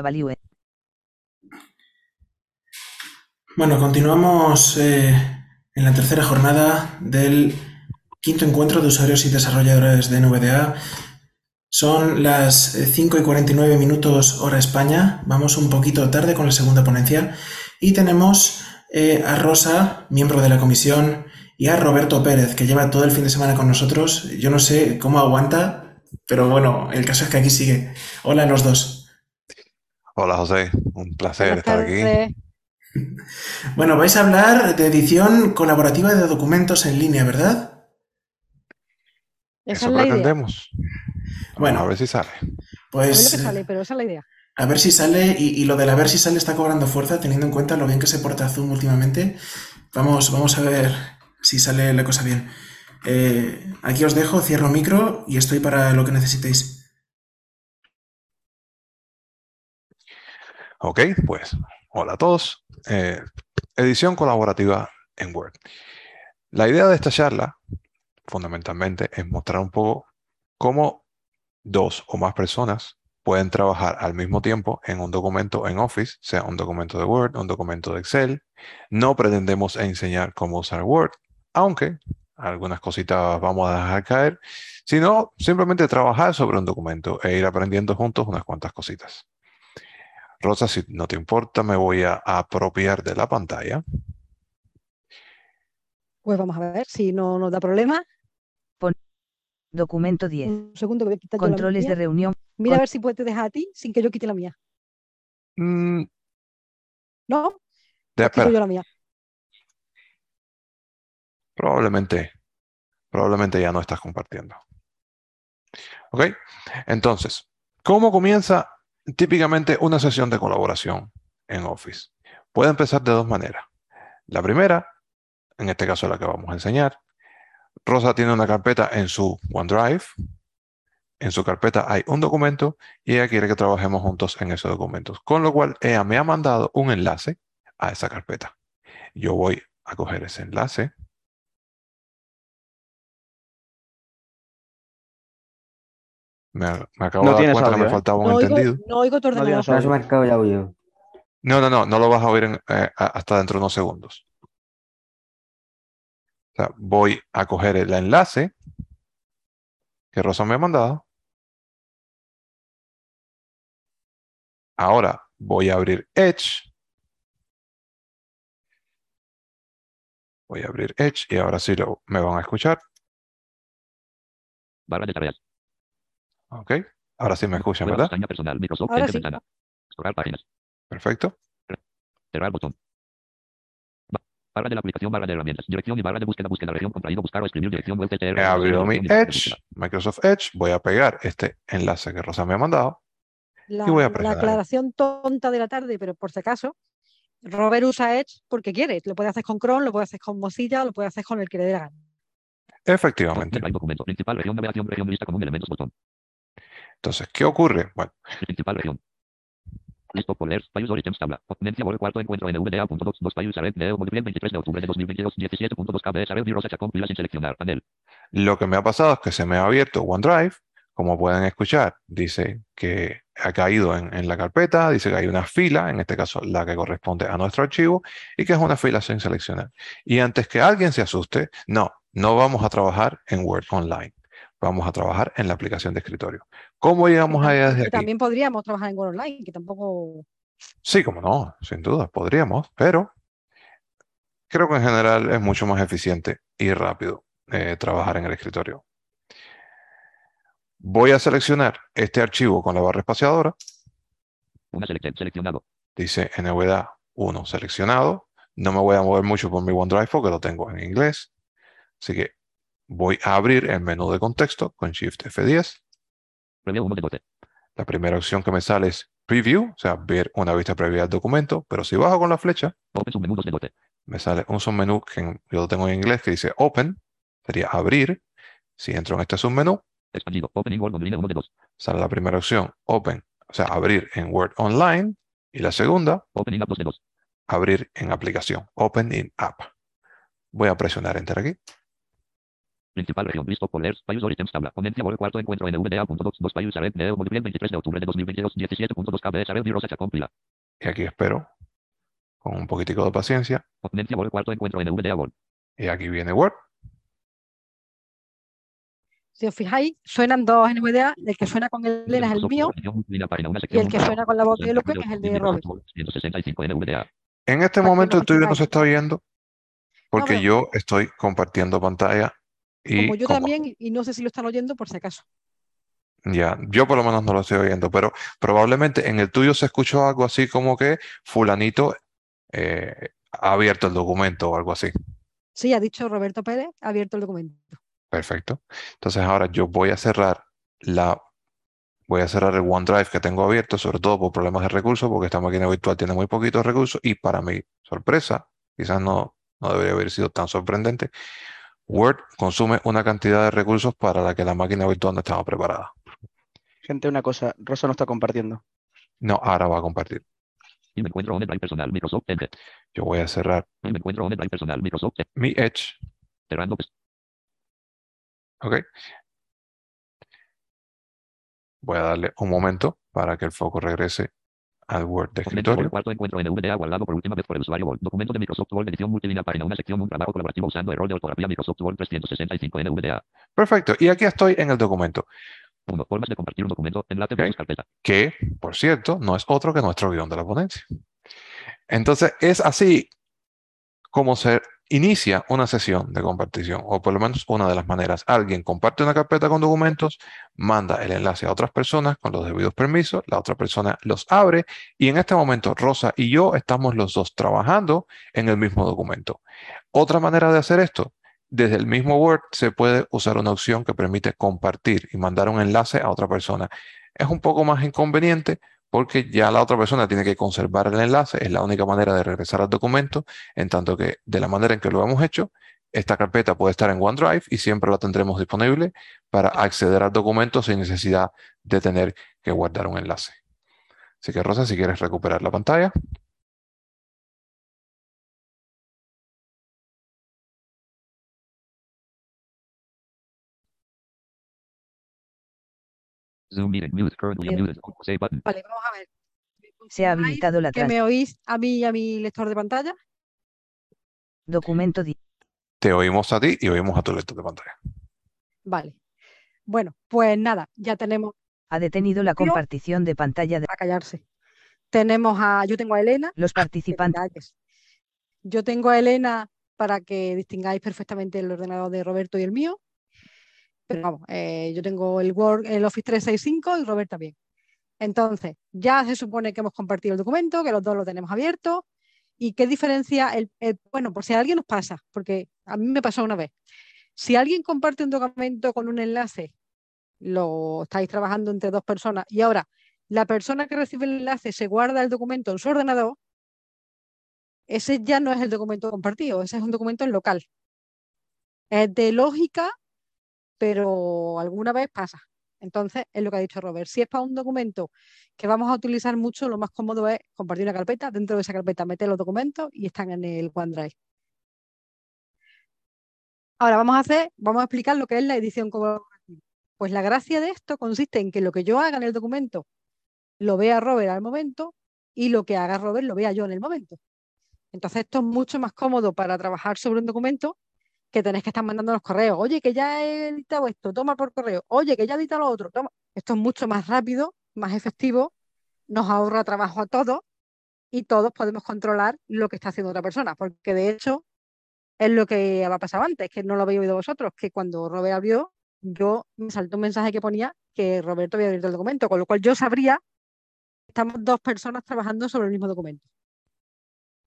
Value. Bueno, continuamos eh, en la tercera jornada del quinto encuentro de usuarios y desarrolladores de NVDA. Son las 5 y 49 minutos hora España. Vamos un poquito tarde con la segunda ponencia. Y tenemos eh, a Rosa, miembro de la comisión, y a Roberto Pérez, que lleva todo el fin de semana con nosotros. Yo no sé cómo aguanta, pero bueno, el caso es que aquí sigue. Hola a los dos. Hola José, un placer estar aquí. Bueno, vais a hablar de edición colaborativa de documentos en línea, ¿verdad? Esa Eso es la pretendemos. Bueno, a ver si sale. A ver lo Pues que sale, pero esa es la idea. a ver si sale, y, y lo del a ver si sale está cobrando fuerza, teniendo en cuenta lo bien que se porta Zoom últimamente. Vamos, vamos a ver si sale la cosa bien. Eh, aquí os dejo, cierro micro y estoy para lo que necesitéis. Ok, pues hola a todos. Eh, edición colaborativa en Word. La idea de esta charla, fundamentalmente, es mostrar un poco cómo dos o más personas pueden trabajar al mismo tiempo en un documento en Office, sea un documento de Word, un documento de Excel. No pretendemos enseñar cómo usar Word, aunque algunas cositas vamos a dejar caer, sino simplemente trabajar sobre un documento e ir aprendiendo juntos unas cuantas cositas. Rosa, si no te importa, me voy a apropiar de la pantalla. Pues vamos a ver si no nos da problema. Documento 10. Un segundo que voy a quitar yo la Controles de reunión. Mira a ver si puedes dejar a ti sin que yo quite la mía. Mm, ¿No? de- Quito espera, yo la mía. probablemente, probablemente ya no estás compartiendo. ¿Ok? Entonces, ¿cómo comienza típicamente una sesión de colaboración en Office? Puede empezar de dos maneras. La primera, en este caso la que vamos a enseñar, Rosa tiene una carpeta en su OneDrive. En su carpeta hay un documento y ella quiere que trabajemos juntos en esos documentos. Con lo cual, ella me ha mandado un enlace a esa carpeta. Yo voy a coger ese enlace. Me, me acabo No de dar tienes cuenta que me ¿eh? faltaba un No oigo, entendido. no oigo tu No ordenador. No marcado el audio. No, no, no, no lo vas a oír en, eh, hasta dentro de unos segundos. O sea, voy a coger el enlace que Rosa me ha mandado. Ahora voy a abrir Edge. Voy a abrir Edge y ahora sí lo, me van a escuchar. Barra de. ¿Ok? Ahora sí me escuchan, ¿verdad? pestaña personal. Microsoft. Ahora sí. ventana. Cerrar páginas. Perfecto. Cerrar botón. Ba- Barra de la aplicación, barra de herramientas. Dirección y barra de búsqueda. Búsqueda región. Contraído. Buscar o escribir dirección web. He abierto mi Edge. Microsoft Edge. Voy a pegar este enlace que Rosa me ha mandado. La, Y voy a la aclaración tonta de la tarde, pero por si acaso, Robert usa Edge porque quiere. Lo puede hacer con Chrome, lo puede hacer con Mozilla, lo puede hacer con el que le dé la gana. Efectivamente. Documento. Principal región. Navegación. Región. Lista común. Elementos. Botón. Entonces, ¿qué ocurre? Bueno, Principal región. Listo por leer. Payus Origins tabla. Ponencia por el cuarto encuentro NVDA.2. 2 Payus Arred. Neo. Multiple 23 de octubre de 2022. 17.2 KBS Arred. Rosa Chacón. Pilas sin seleccionar. Panel. lo que me ha pasado es que se me ha abierto OneDrive. Como pueden escuchar, dice que ha caído en, en la carpeta, dice que hay una fila, en este caso la que corresponde a nuestro archivo, y que es una fila sin seleccionar. Y antes que alguien se asuste, no, no vamos a trabajar en Word Online. Vamos a trabajar en la aplicación de escritorio. ¿Cómo llegamos allá desde aquí? también podríamos trabajar en Word Online, que tampoco. Sí, como no, sin duda, podríamos, pero creo que en general es mucho más eficiente y rápido eh, trabajar en el escritorio. Voy a seleccionar este archivo con la barra espaciadora, Una selección. Seleccionado. dice NVDA 1 seleccionado. No me voy a mover mucho por mi OneDrive porque lo tengo en inglés. Así que voy a abrir el menú de contexto con Shift F10. Previo 1 de 12. La primera opción que me sale es Preview, o sea, ver una vista previa del documento, pero si bajo con la flecha, Open submenú 2 de 12. me sale un submenú que yo lo tengo en inglés que dice Open, sería abrir. Si entro en este submenú, Expandido. Opening Word Online 1 de 2. sale la primera opción Open, o sea, abrir en Word Online, y la segunda, Opening App 2 de 2. abrir en aplicación, Open in App. Voy a presionar Enter aquí. Principal región. List of pollers. Payus items tabla. Ponencia Word cuarto encuentro NVDA.docs 2 Payus Arep Neo Multiple 23 de octubre de 2022 17.2 KB Arep Rosa Chacompila. Y aquí espero con un poquitico de paciencia. Ponencia Word cuarto encuentro NVDA Word. Y aquí viene Word. Si os fijáis, suenan dos NVDA. El que suena con Elena es el mío y el que suena con la voz de Luque, que es el de Robert. 165 NVDA. En este momento el tuyo no se está oyendo porque pero- yo estoy compartiendo pantalla y Como yo como- también, y- y no sé si lo están oyendo por si acaso. ya, yo por lo menos no lo estoy oyendo, pero probablemente en el tuyo se escuchó algo así como que fulanito eh, ha abierto el documento o algo así. Sí, ha dicho Roberto Pérez, ha abierto el documento. Perfecto. Entonces ahora yo voy a cerrar la voy a cerrar el OneDrive que tengo abierto, sobre todo por problemas de recursos, porque esta máquina virtual tiene muy poquitos recursos y para mi sorpresa, quizás no, no debería haber sido tan sorprendente, Word consume una cantidad de recursos para la que la máquina virtual no estaba preparada. Gente, una cosa, Rosa no está compartiendo. No, ahora va a compartir. Y me encuentro OneDrive personal Microsoft Edge. Yo voy a cerrar Y me encuentro OneDrive personal Microsoft Edge. mi Edge, Cerrando pes- ¿ok? Voy a darle un momento para que el foco regrese al Word de escritorio. Cuarto encuentro NVDA guardado por última vez por el usuario Word. Documento de Microsoft Word edición multilínea página una sección un trabajo colaborativo usando error de ortografía Microsoft Word 365 NVDA. Perfecto. Y aquí estoy en el documento. 1. Formas de compartir un documento. Enlace Ok. versus carpeta. que, por cierto, no es otro que nuestro guion de la ponencia. Entonces, es así como se inicia una sesión de compartición, o por lo menos una de las maneras. Alguien comparte una carpeta con documentos, manda el enlace a otras personas con los debidos permisos, la otra persona los abre y en este momento Rosa y yo estamos los dos trabajando en el mismo documento. Otra manera de hacer esto, desde el mismo Word se puede usar una opción que permite compartir y mandar un enlace a otra persona es un poco más inconveniente porque ya la otra persona tiene que conservar el enlace, es la única manera de regresar al documento, en tanto que de la manera en que lo hemos hecho, esta carpeta puede estar en OneDrive y siempre la tendremos disponible para acceder al documento sin necesidad de tener que guardar un enlace. Así que Rosa, si quieres recuperar la pantalla. Zoom meeting. Mute. Currently Bien. unmuted. Save button. Vale, vamos a ver. Se ha ¿Confirmáis habilitado la ¿Que me oís a mí y a mi lector de pantalla? documento Te oímos a ti y oímos a tu lector de pantalla. Vale. Bueno, pues nada, ya tenemos ha detenido la compartición de pantalla de a callarse. Tenemos a, yo tengo a Elena, los participantes. Yo tengo a Elena para que distingáis perfectamente el ordenador de Roberto y el mío. Pero vamos, eh, yo tengo el Word, el Office 365 y Robert también. Entonces, ya se supone que hemos compartido el documento, que los dos lo tenemos abierto. ¿Y qué diferencia? El, el- bueno, por si a alguien nos pasa, porque a mí me pasó una vez. Si alguien comparte un documento con un enlace, lo estáis trabajando entre dos personas y ahora la persona que recibe el enlace se guarda el documento en su ordenador, ese ya no es el documento compartido, ese es un documento en local. Es de lógica, pero alguna vez pasa. Entonces, es lo que ha dicho Robert. Si es para un documento que vamos a utilizar mucho, lo más cómodo es compartir una carpeta, dentro de esa carpeta meter los documentos y están en el OneDrive. Ahora vamos a hacer, vamos a explicar lo que es la edición colaborativa. Pues la gracia de esto consiste en que lo que yo haga en el documento lo vea Robert al momento y lo que haga Robert lo vea yo en el momento. Entonces esto es mucho más cómodo para trabajar sobre un documento que tenés que estar mandando los correos. Oye, que ya he editado esto, toma por correo. Oye, que ya he editado lo otro, toma. Esto es mucho más rápido, más efectivo, nos ahorra trabajo a todos y todos podemos controlar lo que está haciendo otra persona, porque de hecho es lo que había pasado antes, que no lo habéis oído vosotros, que cuando Robert abrió, yo me saltó un mensaje que ponía que Roberto había abierto el documento, con lo cual yo sabría que estamos dos personas trabajando sobre el mismo documento.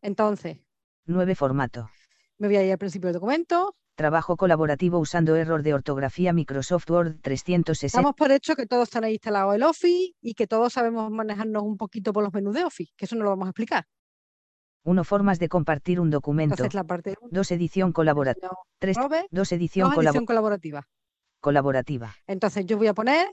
Entonces, 9 formato. Me voy a ir al principio del documento. Trabajo colaborativo usando error de ortografía Microsoft Word 360. Damos por hecho que todos tenéis instalado el Office y que todos sabemos manejarnos un poquito por los menús de Office, que eso no lo vamos a explicar. 1 formas de compartir un documento. Entonces, la parte 2 edición colaborativa. 3 Robert, 2 edición edición colaborativa. colaborativa. Entonces, yo voy a poner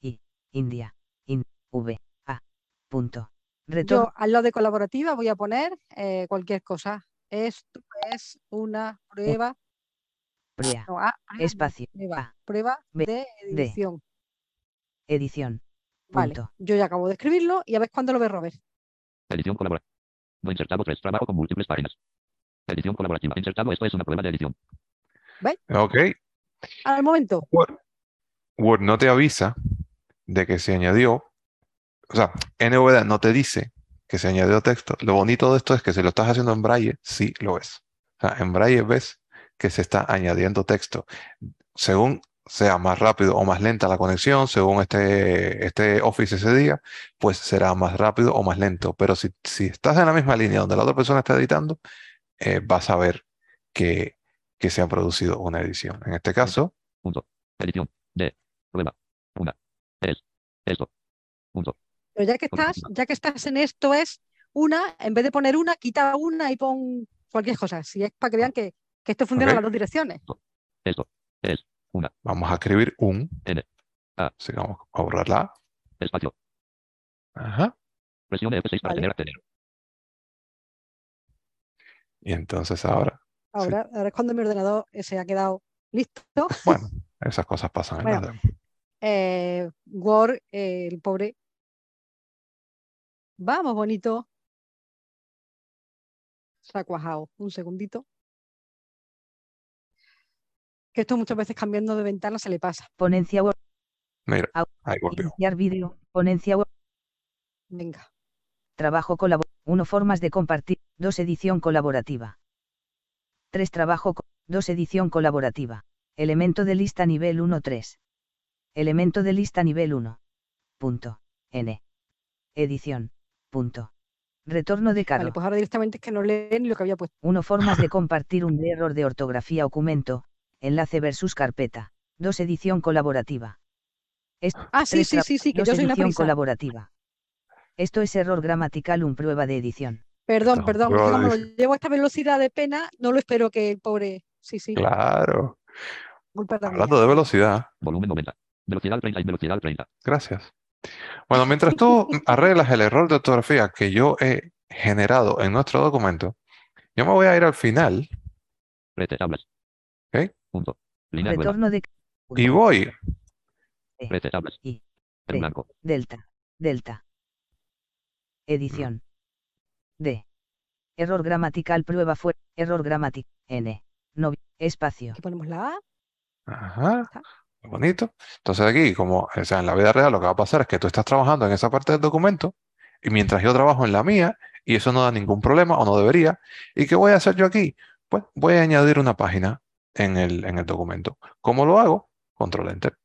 I India in V A punto. Retorno Yo al lado de colaborativa voy a poner eh, cualquier cosa. Esto es una prueba Prea. No, A, A, Espacio. prueba, A. prueba B, de D. edición. Edición. Vale, yo ya acabo de escribirlo y a ver cuándo lo ve Robert. Edición colaborativa. No insertado 3. Trabajo con múltiples páginas. Edición colaborativa. Insertado. Esto es una prueba de edición. Ok. Al momento, Word, Word no te avisa de que se añadió, o sea, NVDA no te dice que se añadió texto. Lo bonito de esto es que si lo estás haciendo en Braille, sí lo ves. O sea, en Braille ves que se está añadiendo texto. Según sea más rápido o más lenta la conexión, según este, este Office ese día, pues será más rápido o más lento. Pero si, si estás en la misma línea donde la otra persona está editando, eh, vas a ver que, que se ha producido una edición. En este caso, Punto. Edición. De. Prueba. Una. Es. Esto. Punto. Pero ya que estás, ya que estás en esto es una, en vez de poner una, quita una y pon cualquier cosa. Si es para que vean que, que esto funciona en las dos direcciones. Esto. Es. Una. vamos a escribir un. N. A. Así que vamos a borrar la. Espacio. Ajá. Presione F6 para Vale. tener acceder. Y entonces ahora, Ahora, ahora es cuando mi ordenador se ha quedado listo. bueno, esas cosas pasan en Bueno. demos. Eh, Word, eh, el pobre. Vamos, bonito. Se ha cuajado. Un segundito. Que esto muchas veces cambiando de ventana se le pasa. Ponencia Word. Mira, ahí volvió. Iniciar vídeo. Ponencia Word. Venga. Trabajo colaborativo. 1. Formas de compartir. 2. Edición colaborativa. 3. Trabajo. co- 2. Edición colaborativa. Elemento de lista nivel 1. 3. Elemento de lista nivel 1. Punto. N. Edición. Punto. Retorno de carro. Vale, pues ahora directamente es que no lee ni lo que había puesto. 1. Formas de compartir un error de ortografía documento. Enlace versus carpeta. 2. Edición colaborativa. Ah, sí, sí, sí, sí, que dos yo soy una edición prisa. colaborativa. Esto es error gramatical, un prueba de edición. Perdón, No, perdón, como de lo llevo a esta velocidad de pena, no lo espero que el pobre. Sí, sí, Claro. Hablando de velocidad, Volumen 90. Velocidad 30 y velocidad 30. gracias. Bueno, mientras tú arreglas el error de ortografía que yo he generado en nuestro documento, yo me voy a ir al final Rete tablas. Ok. Punto. Línea. Retorno de y voy Rete tablas. Y. En T. blanco. Delta. Delta. Edición. D. Error gramatical prueba fue. Error gramatical. N. No. Espacio. Aquí ponemos la A. Ajá, bonito. Entonces aquí, como o sea, en la vida real, lo que va a pasar es que tú estás trabajando en esa parte del documento y mientras yo trabajo en la mía, y eso no da ningún problema o no debería, ¿y qué voy a hacer yo aquí? Pues voy a añadir una página en el, en el documento. ¿Cómo lo hago? Control Enter.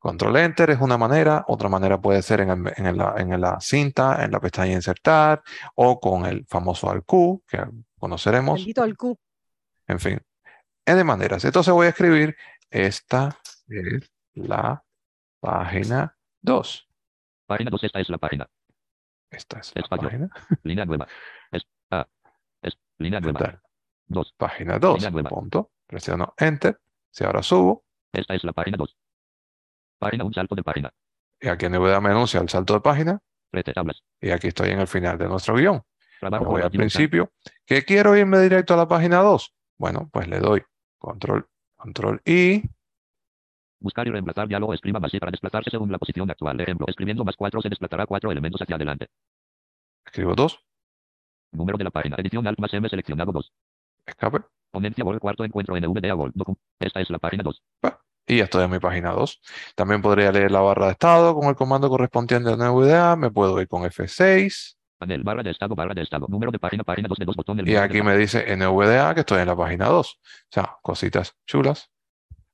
Control Enter es una manera, otra manera puede ser en, el- en la, en la cinta, en la pestaña Insertar o con el famoso ALQ, que conoceremos. Al Q. En fin, de maneras. Entonces voy a escribir, esta es la página 2. Página 2. Esta es la página. Esta es la Espacio. página. Línea nueva. Es. A. Es. Línea nueva. tal? 2. Página 2. Línea nueva. Punto. Presiono Enter. Si ahora subo, Esta es la página 2. Página un salto de página. y aquí en NVDA me anuncia el salto de página, y aquí estoy en el final de nuestro guion. Me voy al principio. ¿Que quiero irme directo a la página 2? Bueno, pues le doy control, control I. Buscar y reemplazar diálogo escriba más y para desplazarse según la posición actual. Ejemplo, escribiendo más 4 se desplazará cuatro elementos hacia adelante. Escribo 2. Número de la página. Edición Alt más M seleccionado 2. Escape. Ponencia Word cuarto encuentro NVDA. Docu- Esta es la página 2. Y ya estoy en mi página 2. También podría leer la barra de estado con el comando correspondiente a NVDA. Me puedo ir con F6. Panel barra de estado barra de estado. Número de página página 2 de 2 botón. El Y de aquí me dice NVDA que estoy en la página 2. O sea, cositas chulas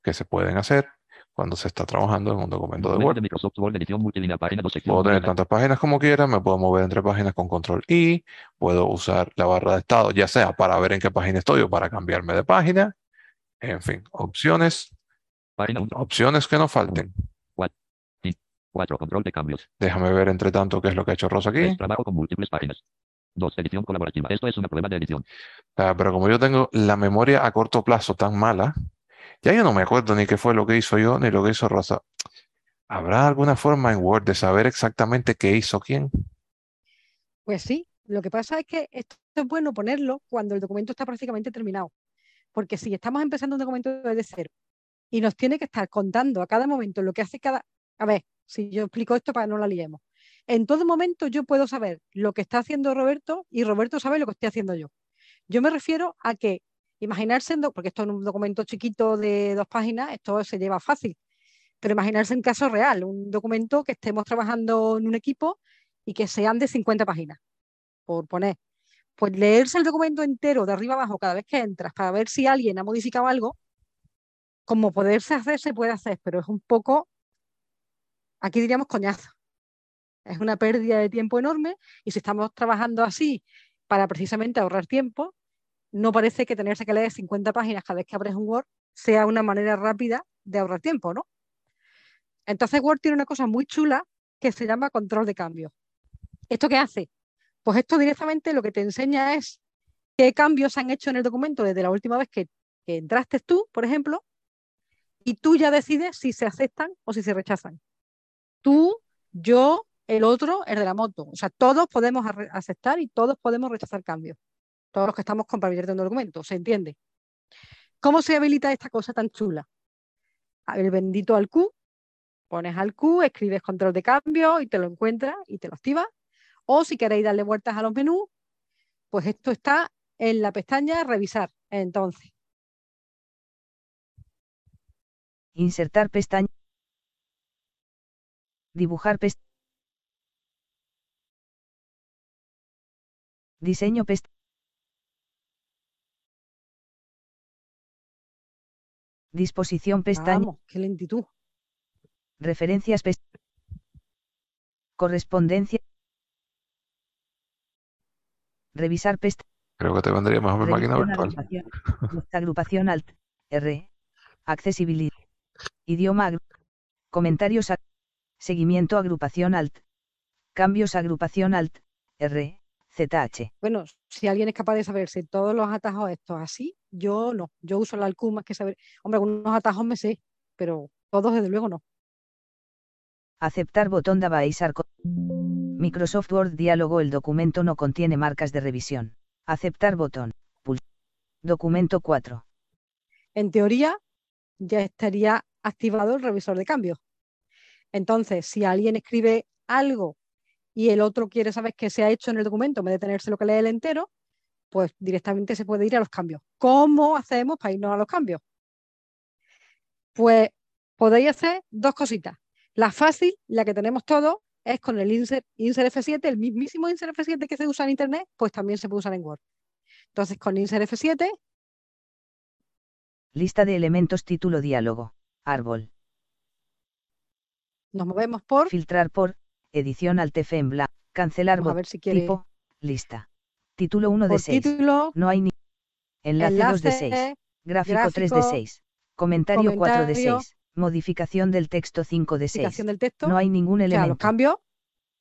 que se pueden hacer cuando se está trabajando en un documento de Word. de Microsoft Word edición multilínea página 2 sección. Puedo tener tantas páginas como quiera, me puedo mover entre páginas con control I, puedo usar la barra de estado, ya sea para ver en qué página estoy o para cambiarme de página. En fin, opciones, Página 1. opciones que no falten. 4. Control de cambios. Déjame ver entre tanto qué es lo que ha hecho Rosa aquí. 3. Trabajo con múltiples páginas. 2. Edición colaborativa. Esto es una prueba de edición. Ah, pero como yo tengo la memoria a corto plazo tan mala, ya yo no me acuerdo ni qué fue lo que hizo yo ni lo que hizo Rosa. ¿Habrá alguna forma en Word de saber exactamente qué hizo quién? Pues sí, lo que pasa es que esto es bueno ponerlo cuando el documento está prácticamente terminado. Porque si estamos empezando un documento desde cero y nos tiene que estar contando a cada momento lo que hace cada... A ver, si yo explico esto para que no la liemos. En todo momento yo puedo saber lo que está haciendo Roberto y Roberto sabe lo que estoy haciendo yo. Yo me refiero a que imaginarse, porque esto en un documento chiquito de dos páginas, esto se lleva fácil, pero imaginarse en caso real, un documento que estemos trabajando en un equipo y que sean de 50 páginas, por poner. Pues leerse el documento entero de arriba abajo cada vez que entras para ver si alguien ha modificado algo, como poderse hacer, se puede hacer, pero es un poco, aquí diríamos coñazo. Es una pérdida de tiempo enorme y si estamos trabajando así para precisamente ahorrar tiempo, no parece que tenerse que leer 50 páginas cada vez que abres un Word sea una manera rápida de ahorrar tiempo, ¿no? Entonces Word tiene una cosa muy chula que se llama control de cambio. ¿Esto qué hace? Pues esto directamente lo que te enseña es qué cambios se han hecho en el documento desde la última vez que, que entraste tú, por ejemplo, y tú ya decides si se aceptan o si se rechazan. Tú, yo, el otro, el de la moto. O sea, todos podemos aceptar y todos podemos rechazar cambios. Todos los que estamos compartiendo el documento, ¿se entiende? ¿Cómo se habilita esta cosa tan chula? El bendito al Q, pones al Q, escribes control de cambio y te lo encuentras y te lo activas. O si queréis darle vueltas a los menús, pues esto está en la pestaña revisar. Entonces. Insertar pestaña. Dibujar pestaña. Diseño pestaña. Disposición pestaña. Vamos, qué lentitud. Referencias pestaña. Correspondencia. Revisar pestaña. Creo que te vendría mejor mi máquina virtual. Agrupación, agrupación Alt. R. Accesibilidad. Idioma. Comentarios. ag- Seguimiento agrupación Alt. Cambios agrupación Alt. R. ZH. Bueno, si alguien es capaz de saberse todos los atajos estos así, yo no. Yo uso la Q más que saber. Hombre, algunos atajos me sé, pero todos desde luego no. Aceptar botón de avisar. Microsoft Word diálogo El documento no contiene marcas de revisión. Aceptar botón. Pul- Documento 4. En teoría, ya estaría activado el revisor de cambios. Entonces, si alguien escribe algo y el otro quiere saber qué se ha hecho en el documento, en vez de tenerse lo que lee el entero, pues directamente se puede ir a los cambios. ¿Cómo hacemos para irnos a los cambios? Pues podéis hacer dos cositas. La fácil, la que tenemos todos, es con el insert, insert F7, el mismísimo insert F7 que se usa en Internet, pues también se puede usar en Word. Entonces, con insert F7, Lista de elementos título diálogo. Árbol. Nos movemos por Filtrar por. Edición Alt F en blanco. Cancelar Vamos a ver si quiere Tipo. Lista. Título 1 de por 6. título, No hay ni. Enlace 2 de 6. enlace, Gráfico 3 de gráfico, 6. Comentario 4 de comentario, 6. Modificación del texto 5 de 6. explicación del texto, No hay ningún los elemento. cambios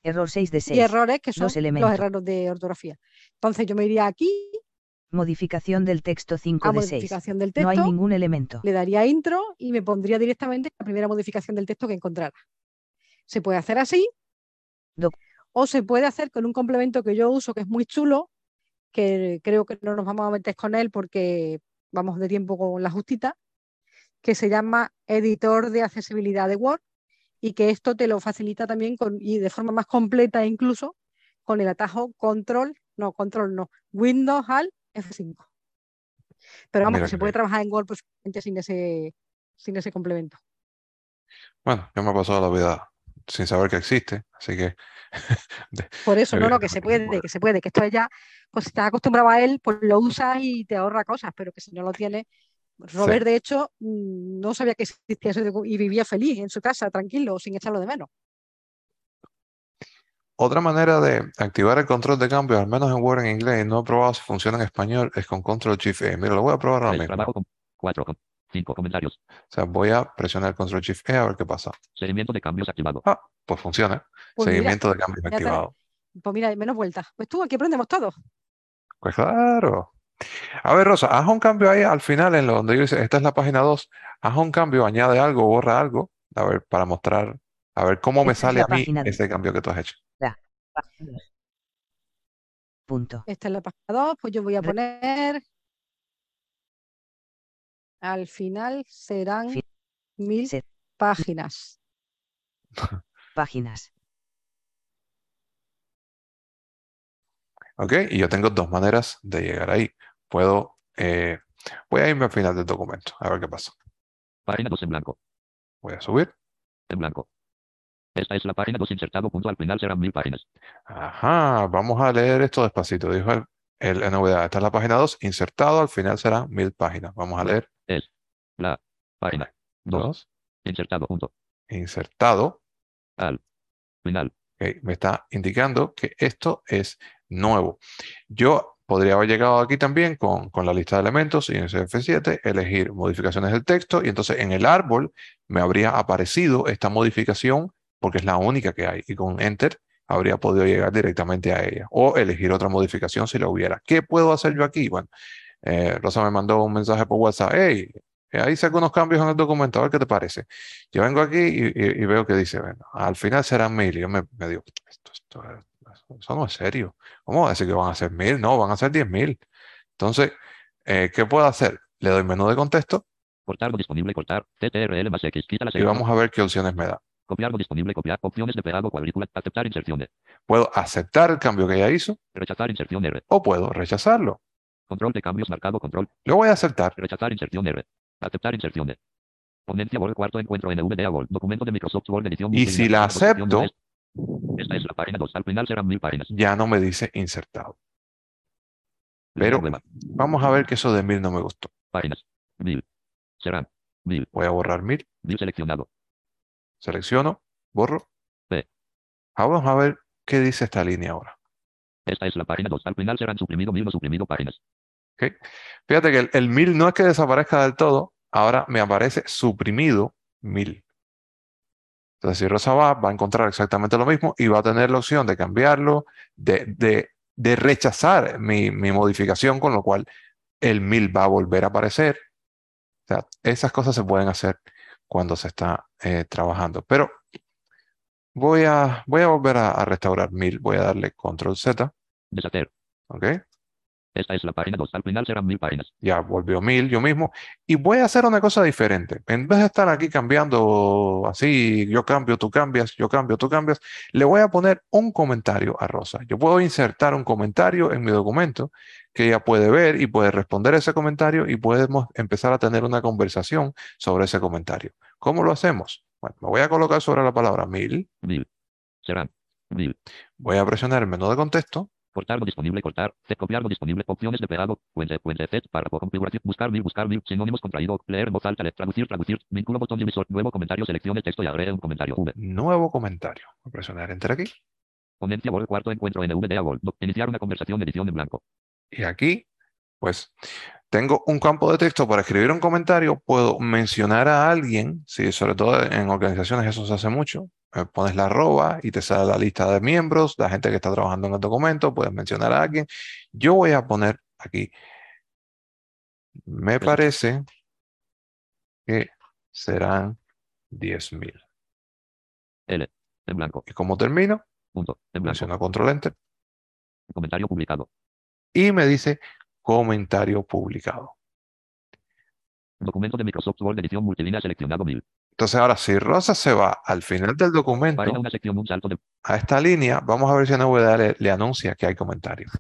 Error 6 de 6. y errores que son los elementos. errores de ortografía. Entonces yo me iría aquí Modificación del texto 5 a de 6. modificación del No hay texto, ningún elemento. le daría intro y me pondría directamente la primera modificación del texto que encontrara. Se puede hacer así o se puede hacer con un complemento que yo uso que es muy chulo, que creo que no nos vamos a meter con él porque vamos de tiempo con la justita, que se llama editor de accesibilidad de Word y que esto te lo facilita también con, y de forma más completa incluso con el atajo control, no, control no, Windows al F5. Pero vamos, Mira que se puede bien. trabajar en Word perfectamente sin ese, sin ese complemento. Bueno, yo me he pasado la vida sin saber que existe, así que Por eso, no, no, que se puede, que se puede, que esto es ya, pues si estás acostumbrado a él, pues lo usas y te ahorra cosas, pero que si no lo tienes, Robert de hecho mm, no sabía que existía eso y vivía feliz en su casa, tranquilo, sin echarlo de menos. Otra manera de activar el control de cambio, al menos en Word en inglés, no he probado si funciona en español, es con Control Shift E. Mira, lo voy a probar ahora mismo. trabajo con 4, 5 comentarios. O sea, voy a presionar Control Shift E a ver qué pasa. Seguimiento de cambios activado. Ah, pues funciona. Pues mira, Seguimiento de cambios te- activado. Pues mira, menos vueltas. Pues tú, aquí aprendemos todos. Pues claro. A ver, Rosa, haz un cambio ahí al final en lo donde dice, esta es la página 2, haz un cambio, añade algo, borra algo, a ver, para mostrar, a ver cómo me Esta sale la a mí ese cambio que tú has hecho. Punto. Esta es la página 2, pues yo voy a poner al final serán mil se- páginas. páginas. ¿Ok? Y yo tengo dos maneras de llegar ahí. Puedo, eh, voy a irme al final del documento, a ver qué pasa. Página 2 en blanco. Voy a subir. En blanco. Esta es la página 2 insertado. Punto al final serán mil páginas. Ajá, vamos a leer esto despacito. Dijo el, el- la novedad. Esta es la página 2, insertado, al final serán mil páginas. Vamos a leer Es la página 2 2, insertado. Punto insertado. al final. Me está indicando que esto es nuevo. Yo podría haber llegado aquí también con, con la lista de elementos y en F7 elegir modificaciones del texto y entonces en el árbol me habría aparecido esta modificación porque es la única que hay y con Enter habría podido llegar directamente a ella o elegir otra modificación si la hubiera. ¿Qué puedo hacer yo aquí? Bueno, eh, Rosa me mandó un mensaje por WhatsApp. Hey, eh, ahí hice algunos cambios en el documento, a ver qué te parece. Yo vengo aquí y, y- y veo que dice, bueno, al final serán mil. Y yo me, me digo, esto, esto es- eso no es serio. ¿Cómo va a decir que van a ser mil? No, van a ser diez mil. Entonces, eh, ¿qué puedo hacer? Le doy menú de contexto Cortar lo disponible. Cortar. CTRL más X. Quita la y vamos a ver qué opciones me da. Copiar lo disponible. Copiar. Opciones de pegado. Cuadrícula. Aceptar inserciones. Puedo aceptar el cambio que ella hizo Rechazar inserción R. o puedo rechazarlo. Control de cambios marcado. Control. Lo voy a aceptar. Rechazar inserción R. Aceptar inserciones. Ponencia Word cuarto encuentro en NVDA Word. Documento de Microsoft Word edición. Y si la acepto. Esta es la página 2. Al final serán mil páginas. ya no me dice insertado. Pero-. Vamos a ver que eso de mil no me gustó. Páginas. Mil. Serán. Mil. Voy a borrar mil, Mil seleccionado. selecciono, borro. P. Ahora Vamos a ver qué dice esta línea ahora. Esta es la página 2. Al final serán suprimido mil suprimido páginas. Fíjate que el, el no es que desaparezca del todo, ahora me aparece suprimido mil. Entonces, si Rosa va, va a encontrar exactamente lo mismo y va a tener la opción de cambiarlo, de, de- de rechazar mi, mi modificación, con lo cual el mil va a volver a aparecer. O sea, esas cosas se pueden hacer cuando se está eh, trabajando. Pero voy a, voy a volver a, a restaurar mil. Voy a darle control Z. Deshacer. ¿ok? Esta es la página 2. Al final serán mil páginas. ya volvió mil yo mismo. Y voy a hacer una cosa diferente. En vez de estar aquí cambiando así, yo cambio, tú cambias, yo cambio, tú cambias, le voy a poner un comentario a Rosa. Yo puedo insertar un comentario en mi documento que ella puede ver y puede responder ese comentario y podemos empezar a tener una conversación sobre ese comentario. ¿Cómo lo hacemos? Bueno, me voy a colocar sobre la palabra mil, Mil. Serán. Mil. voy a presionar el menú de contexto Cortar lo disponible, cortar, C, copiar lo disponible, opciones de pegado, puente, puente, set, párrafo, configuración, buscar mil, buscar mil, sinónimos contraído, leer en voz alta, traducir, traducir, vínculo, botón divisor, nuevo comentario, seleccione texto y agregue un comentario. V. nuevo comentario. Voy a presionar enter aquí. Ponencia cuarto encuentro en NVDA Iniciar una conversación, edición en blanco. Y aquí, pues, tengo un campo de texto para escribir un comentario. Puedo mencionar a alguien, sí, sobre todo en organizaciones eso se hace mucho. eh, pones la arroba y te sale la lista de miembros, la gente que está trabajando en el documento, puedes mencionar a alguien. Yo voy a poner aquí, me parece que serán 10.000. L. En blanco. ¿Y cómo termino? Punto. En blanco. Presiono control enter Comentario publicado. y me dice comentario publicado. Documento de Microsoft Word edición multilínea seleccionado mil. Entonces ahora si Rosa se va al final del documento, Página una sección, un salto de a esta línea, vamos a ver si NVDA le, le anuncia que hay comentarios.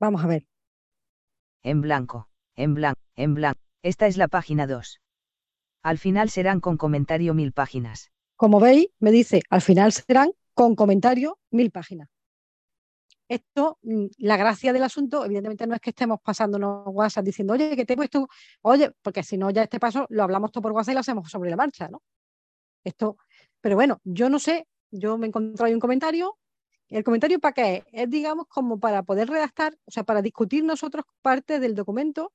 Vamos a ver. En blanco. En blanco. En blanco. Esta es la página 2. Al final serán con comentario mil páginas. Como veis, me dice, al final serán con comentario mil páginas. Esto, mm, la gracia del asunto, evidentemente no es que estemos pasándonos WhatsApp diciendo, oye, que te he puesto, oye, porque si no, ya este paso lo hablamos todo por WhatsApp y lo hacemos sobre la marcha, ¿no? Esto, pero bueno, yo no sé, yo me he encontrado ahí un comentario. ¿El comentario para qué es? Es, digamos, como para poder redactar, o sea, para discutir nosotros parte del documento,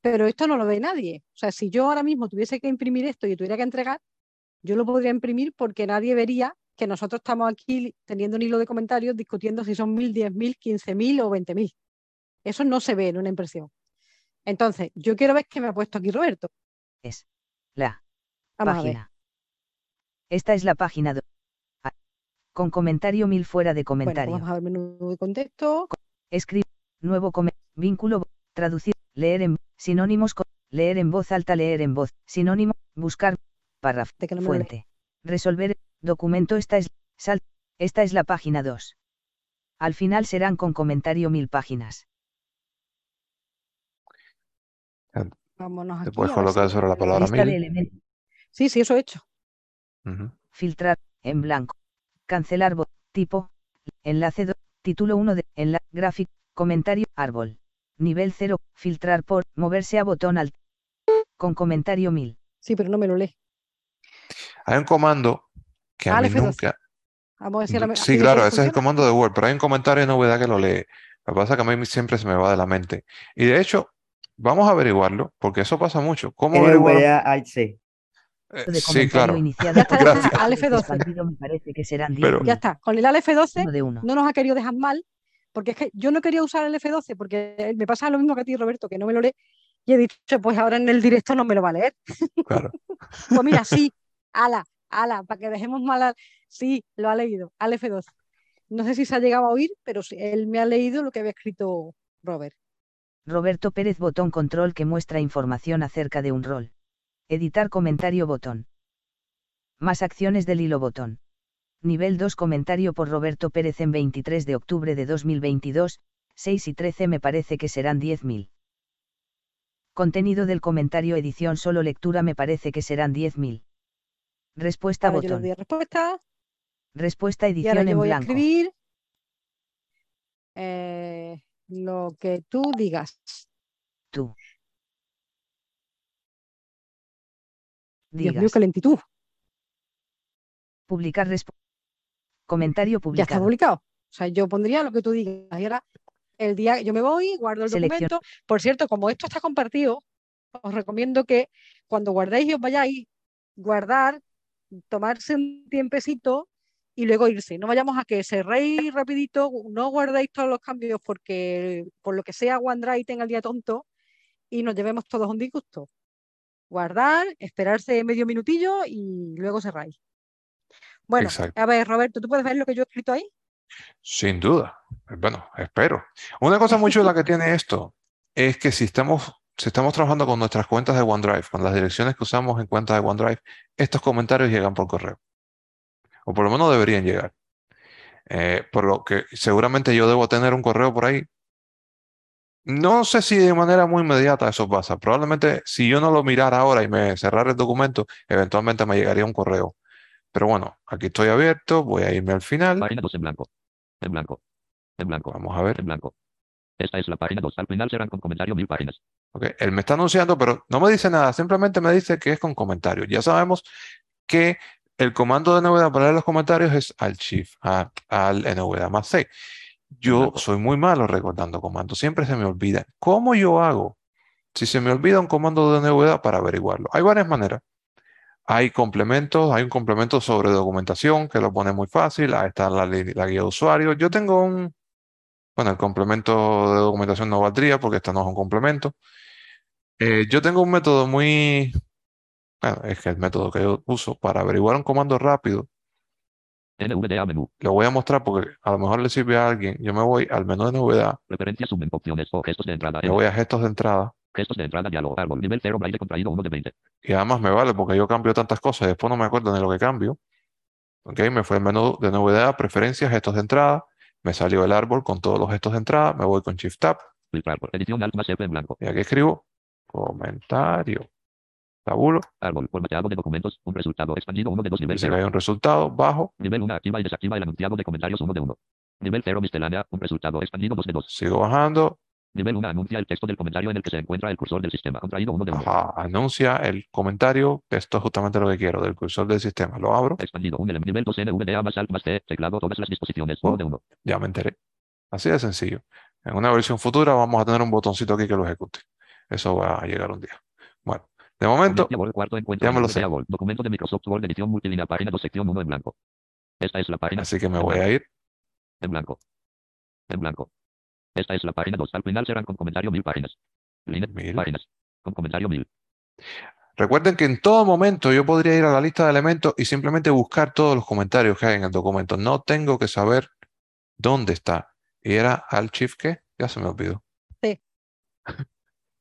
pero esto no lo ve nadie. O sea, si yo ahora mismo tuviese que imprimir esto y tuviera que entregar, yo lo podría imprimir porque nadie vería que nosotros estamos aquí teniendo un hilo de comentarios discutiendo si son mil, diez mil, quince mil o veinte mil. Eso no se ve en una impresión. Entonces, yo quiero ver qué me ha puesto aquí Roberto. Es la Vamos página. Esta es la página 2. Con comentario mil fuera de Bueno, pues comentario. vamos a ver menú de contexto. Escribe. Nuevo vínculo. Traducir. Leer en sinónimos. co- Leer en voz alta, leer en voz. Sinónimo, buscar, párrafo, De fuente. Resolver, documento, esta es, sal, esta es la página 2. Al final serán con comentario mil páginas. Vámonos Te aquí. puedes a ver si colocar sobre la palabra mil. Sí, sí, eso he hecho. Ujú. Filtrar, en blanco. Cancelar, tipo, enlace 2, título 1 de, enla, gráfico, comentario, árbol. Nivel 0, filtrar por, moverse a botón alt. Con comentario 1000. Sí, pero no me lo lee. Hay un comando que a Ah, mí el F12. nunca. Vamos a si ahora me- Sí, claro, ese es el comando de Word, pero hay un comentario de novedad que lo lee. Lo que pasa es que a mí siempre se me va de la mente. Y de hecho, vamos a averiguarlo, porque eso pasa mucho. ¿Cómo averiguar? NVDA AC. Eh, De sí, comentario claro. iniciado. Ya está, ya está, al F12. Expandido me parece que serán Pero- 10.000. Ya está. Con el F12 Uno de uno. no nos ha querido dejar mal, porque es que yo no quería usar el F12, porque me pasa lo mismo que a ti, Roberto, que no me lo lee. Y he dicho, pues ahora en el directo no me lo va a leer. Claro. Pues mira, sí, ala, ala, para que dejemos mal al... Sí, lo ha leído, al F12. No sé si se ha llegado a oír, pero sí, él me ha leído lo que había escrito Robert. Roberto Pérez botón control que muestra información acerca de un rol. Editar comentario botón. Más acciones del hilo botón. Nivel 2 comentario por Roberto Pérez en 23 de octubre de 2022, 6 y 13 me parece que serán 10.000. Contenido del comentario edición solo lectura me parece que serán 10.000. Respuesta Ahora yo le botón. respuesta Respuesta y ahora edición yo en voy a escribir eh, lo que tú digas. Tú. Dios mío, Digas. qué lentitud. Publicar resp- Comentario Ya está publicado. publicado. O sea, yo pondría lo que tú digas. Y ahora, el día yo me voy, guardo el Seleccion- documento. Por cierto, como esto está compartido, os recomiendo que cuando guardéis y os vayáis, guardar, tomarse un tiempecito y luego irse. No vayamos a que cerréis rapidito, no guardéis todos los cambios porque por lo que sea OneDrive tenga el día tonto y nos llevemos todos un disgusto. Guardar, esperarse medio minutillo y luego cerráis. Bueno, Exacto. a ver, Roberto, ¿tú puedes ver lo que yo he escrito ahí? Sin duda. Bueno, espero. Una cosa muy chula que tiene esto es que si estamos, si estamos trabajando con nuestras cuentas de OneDrive, con las direcciones que usamos en cuentas de OneDrive, estos comentarios llegan por correo. O por lo menos deberían llegar. Eh, por lo que seguramente yo debo tener un correo por ahí. No sé si de manera muy inmediata eso pasa. Probablemente si yo no lo mirara ahora y me cerrara el documento, eventualmente me llegaría un correo. Pero bueno, aquí estoy abierto, voy a irme al final. Página 2 en blanco. En blanco. En blanco. Vamos a ver. En blanco. Esta es la página 2. Al final serán con comentario mil páginas. Ok, Él me está anunciando, pero no me dice nada, simplemente me dice que es con comentarios. Ya sabemos que el comando de NVDA para leer los comentarios es al shift, a- al NVDA más C. Yo Blanco. soy muy malo recordando comandos, siempre se me olvida. ¿Cómo yo hago si se me olvida un comando de NVDA para averiguarlo? Hay varias maneras. Hay complementos, hay un complemento sobre documentación que lo pone muy fácil. Ahí está la guía de usuario. Yo tengo un, bueno, el complemento de documentación no valdría porque esto no es un complemento. Eh, yo tengo un método muy, bueno, es que el método que yo uso para averiguar un comando rápido, NVDA menú. lo voy a mostrar porque a lo mejor le sirve a alguien. Yo me voy al menú de novedad, Referencias suben opciones o gestos de entrada. me voy a gestos de entrada Gestos de entrada diálogo. Árbol. Nivel 0. Braille contraído 1 de 20. y además me vale porque yo cambio tantas cosas y después no me acuerdo de lo que cambio. Ok, me fue el menú de novedad, preferencias, gestos de entrada, me salió el árbol con todos los gestos de entrada, me voy con Shift Tab edición alt más en blanco. y aquí escribo comentario, tabulo, Árbol. Formateado de documentos. Un resultado expandido 1 de 2. Nivel dice que 0. hay un resultado bajo, Nivel 1. Activa y desactiva el anunciado de comentarios 1 de 1. Nivel 0. Miscelánea. Un resultado expandido 2 de 2. sigo bajando, Nivel 1. Anuncia el texto del comentario en el que se encuentra el cursor del sistema. Contraído 1 de 1. Ajá, anuncia el comentario. Esto es justamente lo que quiero del cursor del sistema. Lo abro, Expandido 1 elemento. Nivel 2. NVDA más alt más T. Teclado. Todas las disposiciones. Oh. 1 de 1. ya me enteré. Así de sencillo. En una versión futura vamos a tener un botoncito aquí que lo ejecute. Eso va a llegar un día. Bueno, de momento, ya me lo sé. Documento de Microsoft Word edición multilínea página 2 sección 1 en blanco. Esta es la página así que me voy a ir. en blanco. En blanco. Esta es la página 2. Al final serán con comentario mil páginas. Línea, Mil. páginas. Con comentario mil. Recuerden que en todo momento yo podría ir a la lista de elementos y simplemente buscar todos los comentarios que hay en el documento. No tengo que saber dónde está. Y era al shift qué? Ya se me olvidó. C.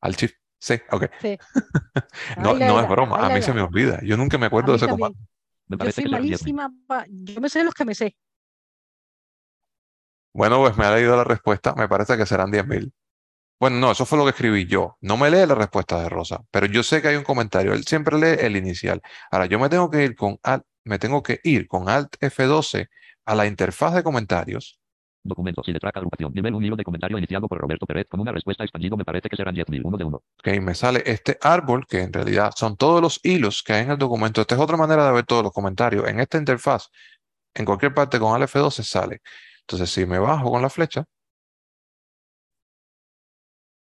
Al shift Sí, ok. Sí. No, no es broma, a mí se me olvida. Yo nunca me acuerdo de ese comando. Me Yo parece soy que serán 10.000. malísima. pa- Yo me sé los que me sé. Bueno, pues me ha leído la respuesta, me parece que serán 10.000. Bueno, no, eso fue lo que escribí yo. No me lee la respuesta de Rosa, pero yo sé que hay un comentario. Él siempre lee el inicial. Ahora, yo me tengo que ir con Alt, me tengo que ir con Alt F12 a la interfaz de comentarios. Documentos y letra agrupación. Nivel 1 hilo de comentario iniciado por Roberto Pérez con una respuesta expandido me parece que serán 10.000. Uno de uno. Ok, me sale este árbol, que en realidad son todos los hilos que hay en el documento. Esta es otra manera de ver todos los comentarios. En esta interfaz, en cualquier parte con Alt F12 sale. Entonces, si me bajo con la flecha,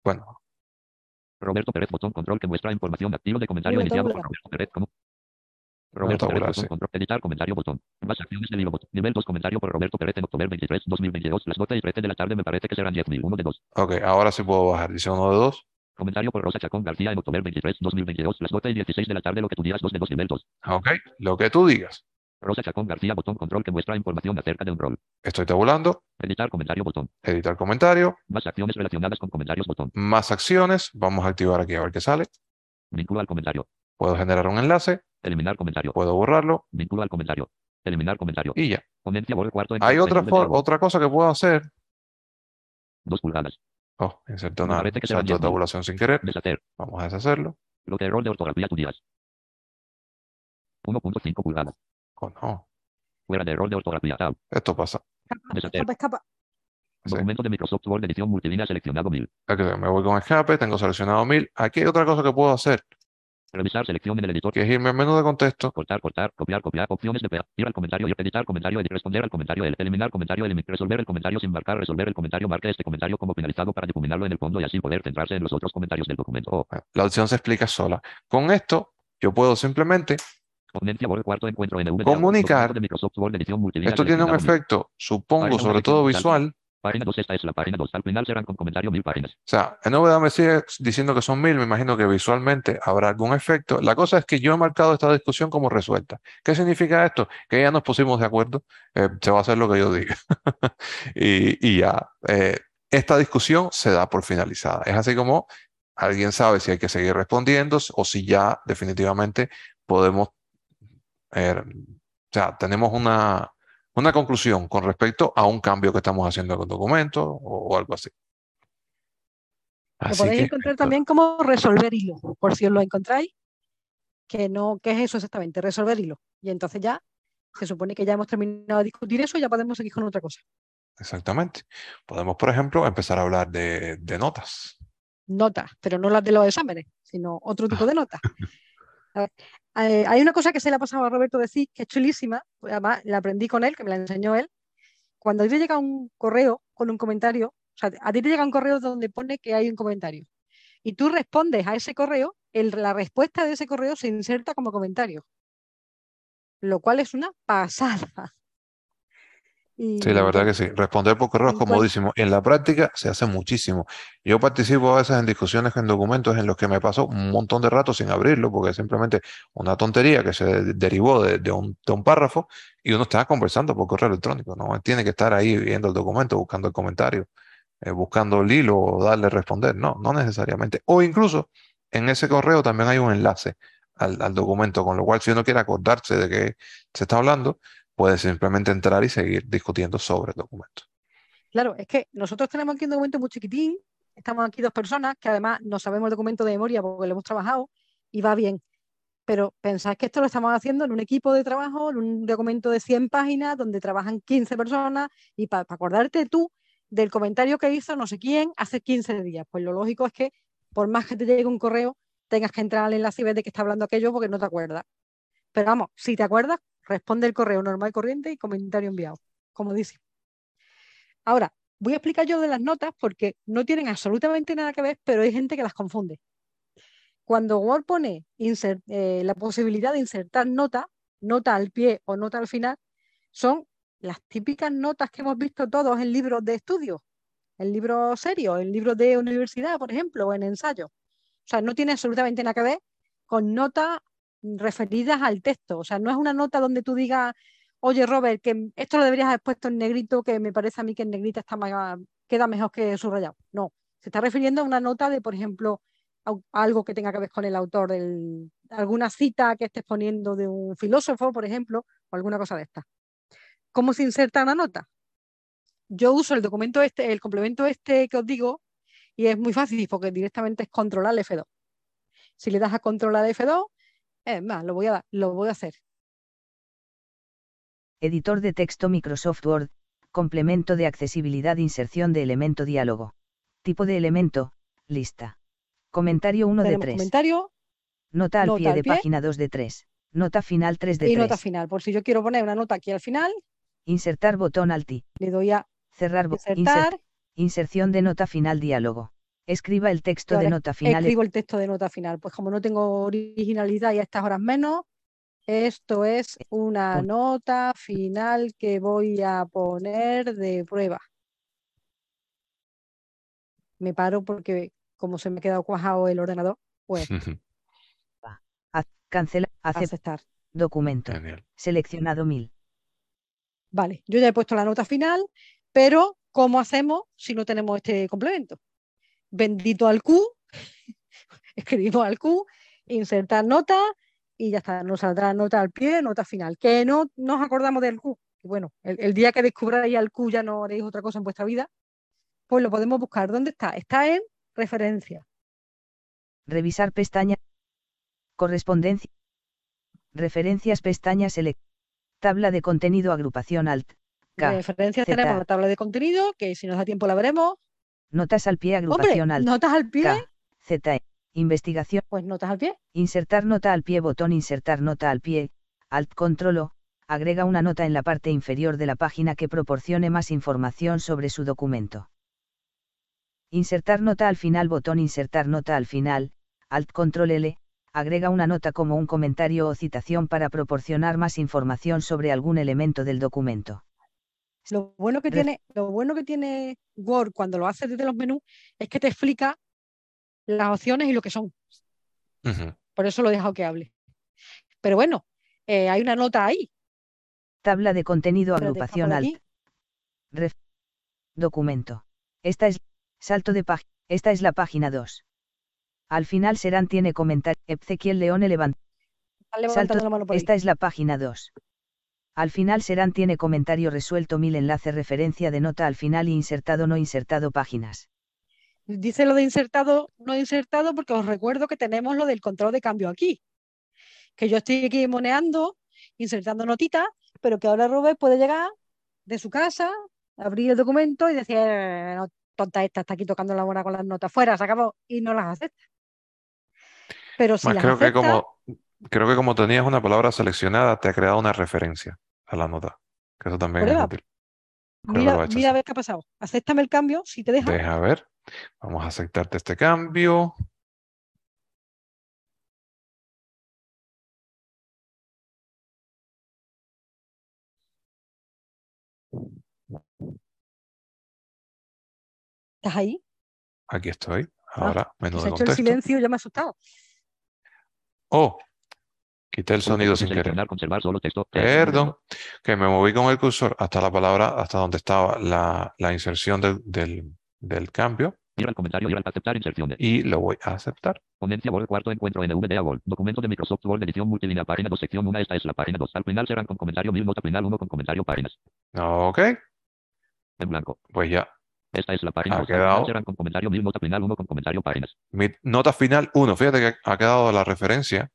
bueno, Roberto Pérez botón control que muestra información activo de comentario iniciado por. Roberto Pérez como Roberto Pérez botón sí. control editar comentario botón más acciones del hilo botón nivel 2 comentario por Roberto Pérez en octubre 23 2022 las 12 y 13 de la tarde me parece que serán 10.000 uno de dos ok, ahora sí puedo bajar. Dice uno de dos. comentario por Rosa Chacón García en octubre 23 2022 las 12 y 16 de la tarde lo que tú digas 2 de 2 nivel 2 Ok, lo que tú digas. Rosa Chacón García botón control que muestra información acerca de un rol. Estoy tabulando, editar comentario botón. Editar comentario, más acciones relacionadas con comentarios botón. Más acciones. Vamos a activar aquí a ver qué sale. vínculo al comentario. Puedo generar un enlace, eliminar comentario. Puedo borrarlo. Vínculo al comentario. Eliminar comentario. Y ya. ponencia cuarto Hay otra, otra cosa que puedo hacer. dos pulgadas. Oh, inserté Me una parece que salto de 10.000. tabulación sin querer. deshacer. Vamos a deshacerlo. lo que error de ortografía tú digas 1.5 pulgadas Oh, no, fuera de error de ortografía tab esto pasa. deshacer Escapa, escapa. Sí. Documento de Microsoft Word edición multilínea seleccionado 1000. Ok, me voy con escape, tengo seleccionado 1000. Aquí hay otra cosa que puedo hacer, Revisar selección en el editor. que es irme al menú de contexto. Cortar, cortar, copiar, copiar, opciones de pegar, ir al comentario y editar comentario, edit, responder al comentario, el- eliminar comentario, eliminar, resolver el comentario sin marcar, resolver el comentario, marque este comentario como finalizado para difuminarlo en el fondo y así poder centrarse en los otros comentarios del documento. La opción se explica sola. Con esto, yo puedo simplemente, cuarto encuentro NV. Comunicar. Esto tiene un seleccionado 1000. efecto, supongo, Página sobre todo visual. Página 2, esta es la página 2. Al final serán con comentario 1000 páginas. O sea, en novedad me sigue diciendo que son 1000, me imagino que visualmente habrá algún efecto. La cosa es que yo he marcado esta discusión como resuelta. ¿Qué significa esto? Que ya nos pusimos de acuerdo, eh, se va a hacer lo que yo diga. y, y ya, eh, esta discusión se da por finalizada. Es así como alguien sabe si hay que seguir respondiendo o si ya definitivamente podemos, eh, o sea, tenemos una, una conclusión con respecto a un cambio que estamos haciendo en el documento o, o algo así. Lo podéis encontrar también como resolver hilo, por si os lo encontráis, que no, ¿qué es eso exactamente? Resolver hilo. Y entonces ya se supone que ya hemos terminado de discutir eso y ya podemos seguir con otra cosa. Exactamente. Podemos, por ejemplo, empezar a hablar de, de notas. Notas, pero no las de los exámenes, sino otro tipo de notas. Eh, hay una cosa que se le ha pasado a Roberto decir que es chulísima, pues la aprendí con él, que me la enseñó él. Cuando a ti te llega un correo con un comentario, o sea, a ti te llega un correo donde pone que hay un comentario y tú respondes a ese correo, el- la respuesta de ese correo se inserta como comentario, lo cual es una pasada. Y Sí, la verdad que sí. Responder por correo es comodísimo. En la práctica se hace muchísimo. Yo participo a veces en discusiones en documentos en los que me paso un montón de rato sin abrirlo porque es simplemente una tontería que se de- derivó de, de un, de un párrafo y uno está conversando por correo electrónico. No tiene que estar ahí viendo el documento, buscando el comentario, eh, buscando el hilo o darle a responder. No, no necesariamente. O incluso en ese correo también hay un enlace al, al documento, con lo cual si uno quiere acordarse de que se está hablando, puede simplemente entrar y seguir discutiendo sobre el documento. Claro, es que nosotros tenemos aquí un documento muy chiquitín, estamos aquí dos personas que además no sabemos el documento de memoria porque lo hemos trabajado y va bien. Pero pensad que esto lo estamos haciendo en un equipo de trabajo, en un documento de 100 páginas donde trabajan 15 personas y para acordarte tú del comentario que hizo no sé quién hace 15 días. Pues lo lógico es que por más que te llegue un correo, tengas que entrar al enlace y ver de qué está hablando aquello porque no te acuerdas. Pero vamos, si te acuerdas, responde el correo normal corriente y comentario enviado, como dice. Ahora, voy a explicar yo de las notas porque no tienen absolutamente nada que ver, pero hay gente que las confunde. Cuando Word pone eh, la posibilidad de insertar nota, nota al pie o nota al final, son las típicas notas que hemos visto todos en libros de estudio, en libros serios, en libros de universidad, por ejemplo, o en ensayos. O sea, no tiene absolutamente nada que ver con notas referidas al texto. O sea, no es una nota donde tú digas, oye Robert, que esto lo deberías haber puesto en negrito, que me parece a mí que en negrita está queda mejor que subrayado. No, se está refiriendo a una nota de, por ejemplo, algo que tenga que ver con el autor, alguna cita que estés poniendo de un filósofo, por ejemplo, o alguna cosa de esta. ¿Cómo se inserta una nota? Yo uso el documento este, el complemento este que os digo, y es muy fácil porque directamente es controlar F2. Si le das a controlar F2, es más, lo voy a lo voy a hacer. Editor de texto Microsoft Word, complemento de accesibilidad inserción de elemento diálogo. Tipo de elemento, lista. Comentario 1 de Tenemos 3. comentario Nota al nota pie al de pie. página 2 de 3. Nota final 3 de y 3. nota final. Por si yo quiero poner una nota aquí al final, Insertar botón alt le doy a Cerrar bo- insert- insertar, inserción de nota final diálogo. Escriba el texto de nota final. escribo el texto de nota final. Pues como no tengo originalidad y a estas horas menos, esto es una Un- nota final que voy a poner de prueba. Me paro porque como se me ha quedado cuajado el ordenador, pues Cancela. Aceptar. aceptar. Documento. Genial. Seleccionado 1000. Vale, yo ya he puesto la nota final, pero ¿cómo hacemos si no tenemos este complemento? Bendito al Q, escribimos al Q, insertar nota y ya está, nos saldrá nota al pie, nota final. Que no nos acordamos del Q. Y bueno, el, el día que descubráis al Q ya no haréis otra cosa en vuestra vida, pues lo podemos buscar. ¿Dónde está? Está en referencia. Revisar pestaña. Correspondencia. Referencias pestaña select. Tabla de contenido agrupación alt. K. Referencias Z. tenemos la tabla de contenido, que si nos da tiempo la veremos. Notas al pie agrupación alt. notas al pie, K. Z. E. Investigación. pues notas al pie. Insertar nota al pie botón insertar nota al pie. Alt control O. Agrega una nota en la parte inferior de la página que proporcione más información sobre su documento. Insertar nota al final botón insertar nota al final. Alt control L. Agrega una nota como un comentario o citación para proporcionar más información sobre algún elemento del documento. Lo bueno que tiene, lo bueno que tiene Word cuando lo haces desde los menús es que te explica las opciones y lo que son. Por eso lo he dejado que hable. Pero bueno, eh, hay una nota ahí. Tabla de contenido agrupación alt. Ref- Documento. Esta es salto de página. Esta es la página 2. Al final serán tiene comentario. Ezequiel Leone levanta. Salto. la mano por ahí. Esta es la página 2. Al final serán tiene comentario resuelto mil enlace referencia de nota al final y insertado no insertado páginas. Dice lo de insertado, no insertado, porque os recuerdo que tenemos lo del control de cambio aquí. Que yo estoy aquí moneando, insertando notitas, pero que ahora Robert puede llegar de su casa, abrir el documento y decir, "Eh, no, tonta esta, está aquí tocando la mona con las notas. Fuera, se acabó. Y no las acepta. Pero si Más las creo que acepta, como creo que como tenías una palabra seleccionada, te ha creado una referencia a la nota. Que eso también es Prueba. útil. Lo ha mira, hecho mira a ver qué ha pasado. Acéptame el cambio, si te deja. Deja ver. Vamos a aceptarte este cambio. ¿Estás ahí? Aquí estoy. Ah, Ahora, Que se de hecho el contexto. silencio, ya me ha asustado. Oh, quité el sonido sin querer. Solo texto. Perdón, que me moví con el cursor hasta la palabra, hasta donde estaba la, la inserción del, del, del cambio comentario, al aceptar inserción de. y lo voy a aceptar. Ponencia cuarto encuentro NVDA Word. Documento de Microsoft Word, edición multilínea, página 2, sección 1. Esta es la página 2. Al final serán con comentario 1000, nota final 1 con comentario páginas. Ok, En blanco. pues ya. Esta es la página Ha 2. Al quedado. serán con comentario 1000, nota final 1 con comentario páginas. Mi nota final 1. Fíjate que ha quedado la referencia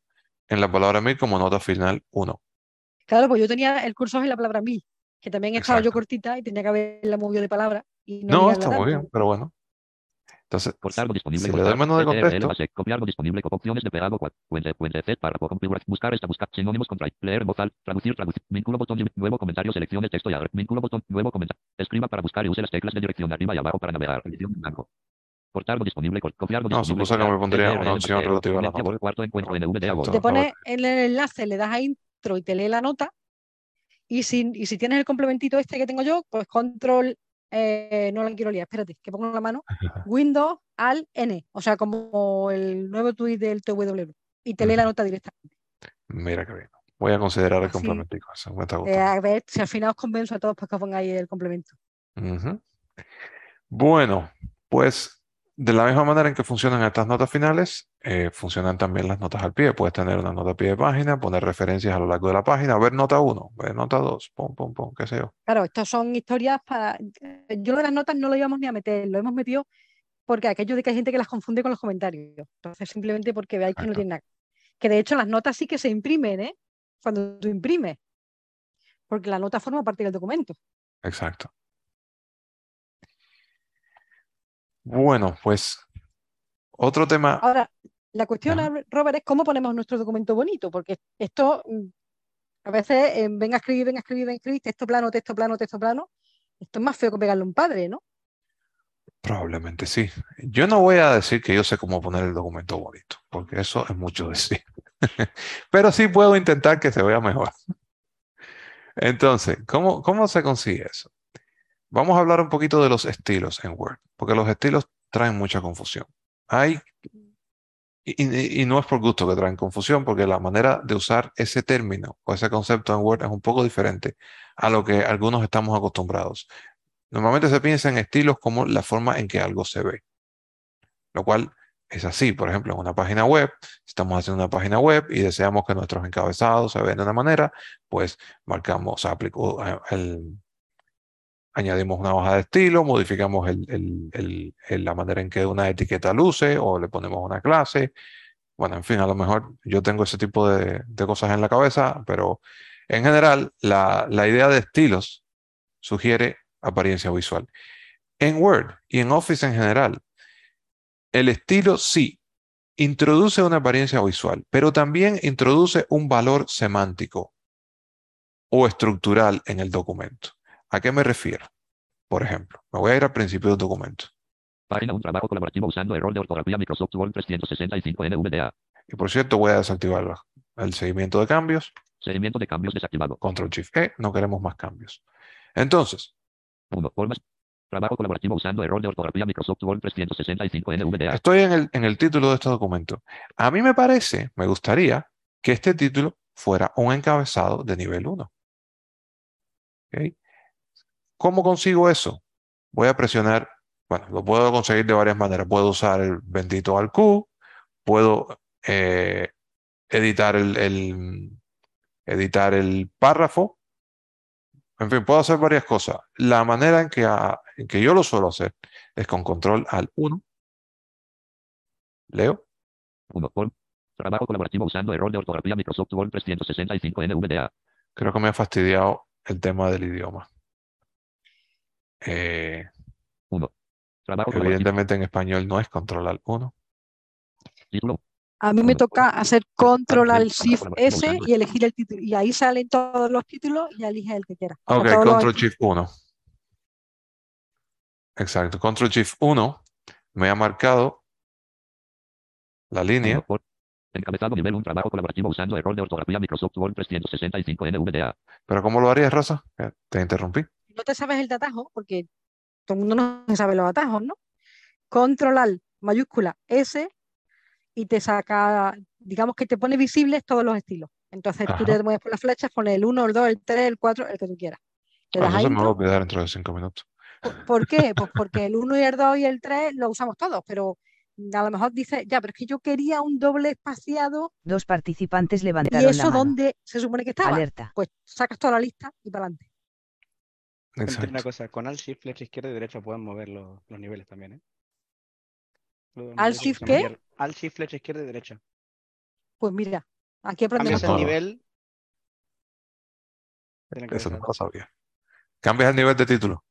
en la palabra mil como nota final 1. Claro, pues yo tenía el curso en la palabra mil, que también estaba yo cortita y tenía que haberla movido de palabra. Y no No, está muy bien, pero bueno. Entonces, Cortar algo disponible. si le cortar, doy el menú de contexto, base, copiar algo disponible con opciones de pegado. cual- Puente, puente, Z, párrafo, configurar, buscar esta, buscar, sinónimos contra, leer voz traducir, traducir, vínculo botón, de- nuevo comentario, seleccione texto y abre, vínculo botón, nuevo comentario, escriba para buscar y use las teclas de dirección arriba y abajo para navegar, edición en blanco. Cortar algo disponible, cor- copiar algo No, disponible. supuso que me pondría una opción relativa a la nota. Cuarto encuentro esto- Te Por pones en el enlace, le das a intro y te lee la nota. Y si, y si tienes el complementito este que tengo yo, pues control, eh, no la quiero liar, espérate, que pongo la mano, Windows al N, o sea, como el nuevo tweet del TW. Y te lee la nota directamente. mira que bien. Voy a considerar el Así, complementico. Eso me está Eh, a ver si al final os convenzo a todos para que os pongáis el complemento. Bueno, pues de la misma manera en que funcionan estas notas finales, eh, funcionan también las notas al pie. Puedes tener una nota a pie de página, poner referencias a lo largo de la página, ver nota 1, ver nota 2, pum, pum, pum, qué sé yo. Claro, estas son historias para. Yo lo de las notas no lo íbamos ni a meter, lo hemos metido porque aquello de que hay gente que las confunde con los comentarios. Entonces, simplemente porque veáis que no tiene nada. Que de hecho las notas sí que se imprimen, ¿eh? Cuando tú imprimes. Porque la nota forma parte del documento. Exacto. Bueno, pues otro tema. Ahora, la cuestión, Ajá. Robert, es cómo ponemos nuestro documento bonito, porque esto mm, a veces eh, venga a escribir, venga a escribir, venga a escribir, texto plano, texto plano, texto plano. Esto es más feo que pegarle a un padre, ¿no? Probablemente sí. Yo no voy a decir que yo sé cómo poner el documento bonito, porque eso es mucho decir. Pero sí puedo intentar que se vea mejor. Entonces, ¿cómo, cómo se consigue eso? Vamos a hablar un poquito de los estilos en Word, porque los estilos traen mucha confusión. Hay, y, y- no es por gusto que traen confusión, porque la manera de usar ese término o ese concepto en Word es un poco diferente a lo que algunos estamos acostumbrados. Normalmente se piensa en estilos como la forma en que algo se ve, lo cual es así. Por ejemplo, en una página web, estamos haciendo una página web y deseamos que nuestros encabezados se vean de una manera, pues marcamos, aplico, eh, el- añadimos una hoja de estilo, modificamos la manera en que una etiqueta luce o le ponemos una clase. Bueno, en fin, a lo mejor yo tengo ese tipo de, de cosas en la cabeza, pero en general la, la idea de estilos sugiere apariencia visual. En Word y en Office en general, el estilo sí introduce una apariencia visual, pero también introduce un valor semántico o estructural en el documento. ¿A qué me refiero? Por ejemplo, me voy a ir al principio del documento. Página un trabajo colaborativo usando error de ortografía Microsoft Word 365 NVDA. Y por cierto, voy a desactivar el seguimiento de cambios. Seguimiento de cambios desactivado. Control Shift E, no queremos más cambios. Entonces, 1. Formas. Trabajo colaborativo usando error de ortografía Microsoft Word 365 NVDA. estoy en el, en el título de este documento. A mí me parece, me gustaría que este título fuera un encabezado de nivel 1. ¿Ok? ¿Cómo consigo eso? Voy a presionar, bueno, lo puedo conseguir de varias maneras. Puedo usar el bendito al Q, puedo eh, editar el, el- editar el párrafo. En fin, puedo hacer varias cosas. La manera en que, a- en que yo lo suelo hacer es con control al 1. Leo. 1. Form. Trabajo colaborativo usando error de ortografía Microsoft Word 365 NVDA. Creo que me ha fastidiado el tema del idioma. Eh, 1. Trabajo colaborativo. evidentemente en español no es control al 1. Título. A mí me toca hacer control al shift S y elegir el título. Y ahí salen todos los títulos y eliges el que sea, Ok, todos los control estilos. shift 1. Exacto, control shift 1 me ha marcado la línea. 1. Form. Encabezado nivel 1. Trabajo colaborativo usando error de ortografía Microsoft Word 365 NVDA. Pero ¿cómo lo harías, Rosa? Eh, Te interrumpí. No te sabes el de atajo, porque todo el mundo no se sabe los atajos, ¿no? Control mayúscula S y te saca, digamos que te pone visibles todos los estilos. Entonces tú te mueves por las flechas, pones el 1, el 2, el 3, el 4, el que tú quieras. Ah, das eso me va a olvidar dentro de cinco minutos. ¿Por- ¿Por qué? Pues porque el 1 y el 2 y el 3 lo usamos todos, pero a lo mejor dices, ya, pero es que yo quería un doble espaciado Dos participantes y levantaron la eso mano. dónde se supone que estaba. Alerta. Pues sacas toda la lista y para adelante. Una cosa, con Alt Shift, flecha izquierda y derecha pueden mover los, los niveles también, ¿eh? Lo Alt Shift ¿qué? Alt Shift, flecha izquierda y derecha. Pues mira, aquí aprendemos Cambias el nivel. Eso no lo sabía. ¿Cambias el nivel de título?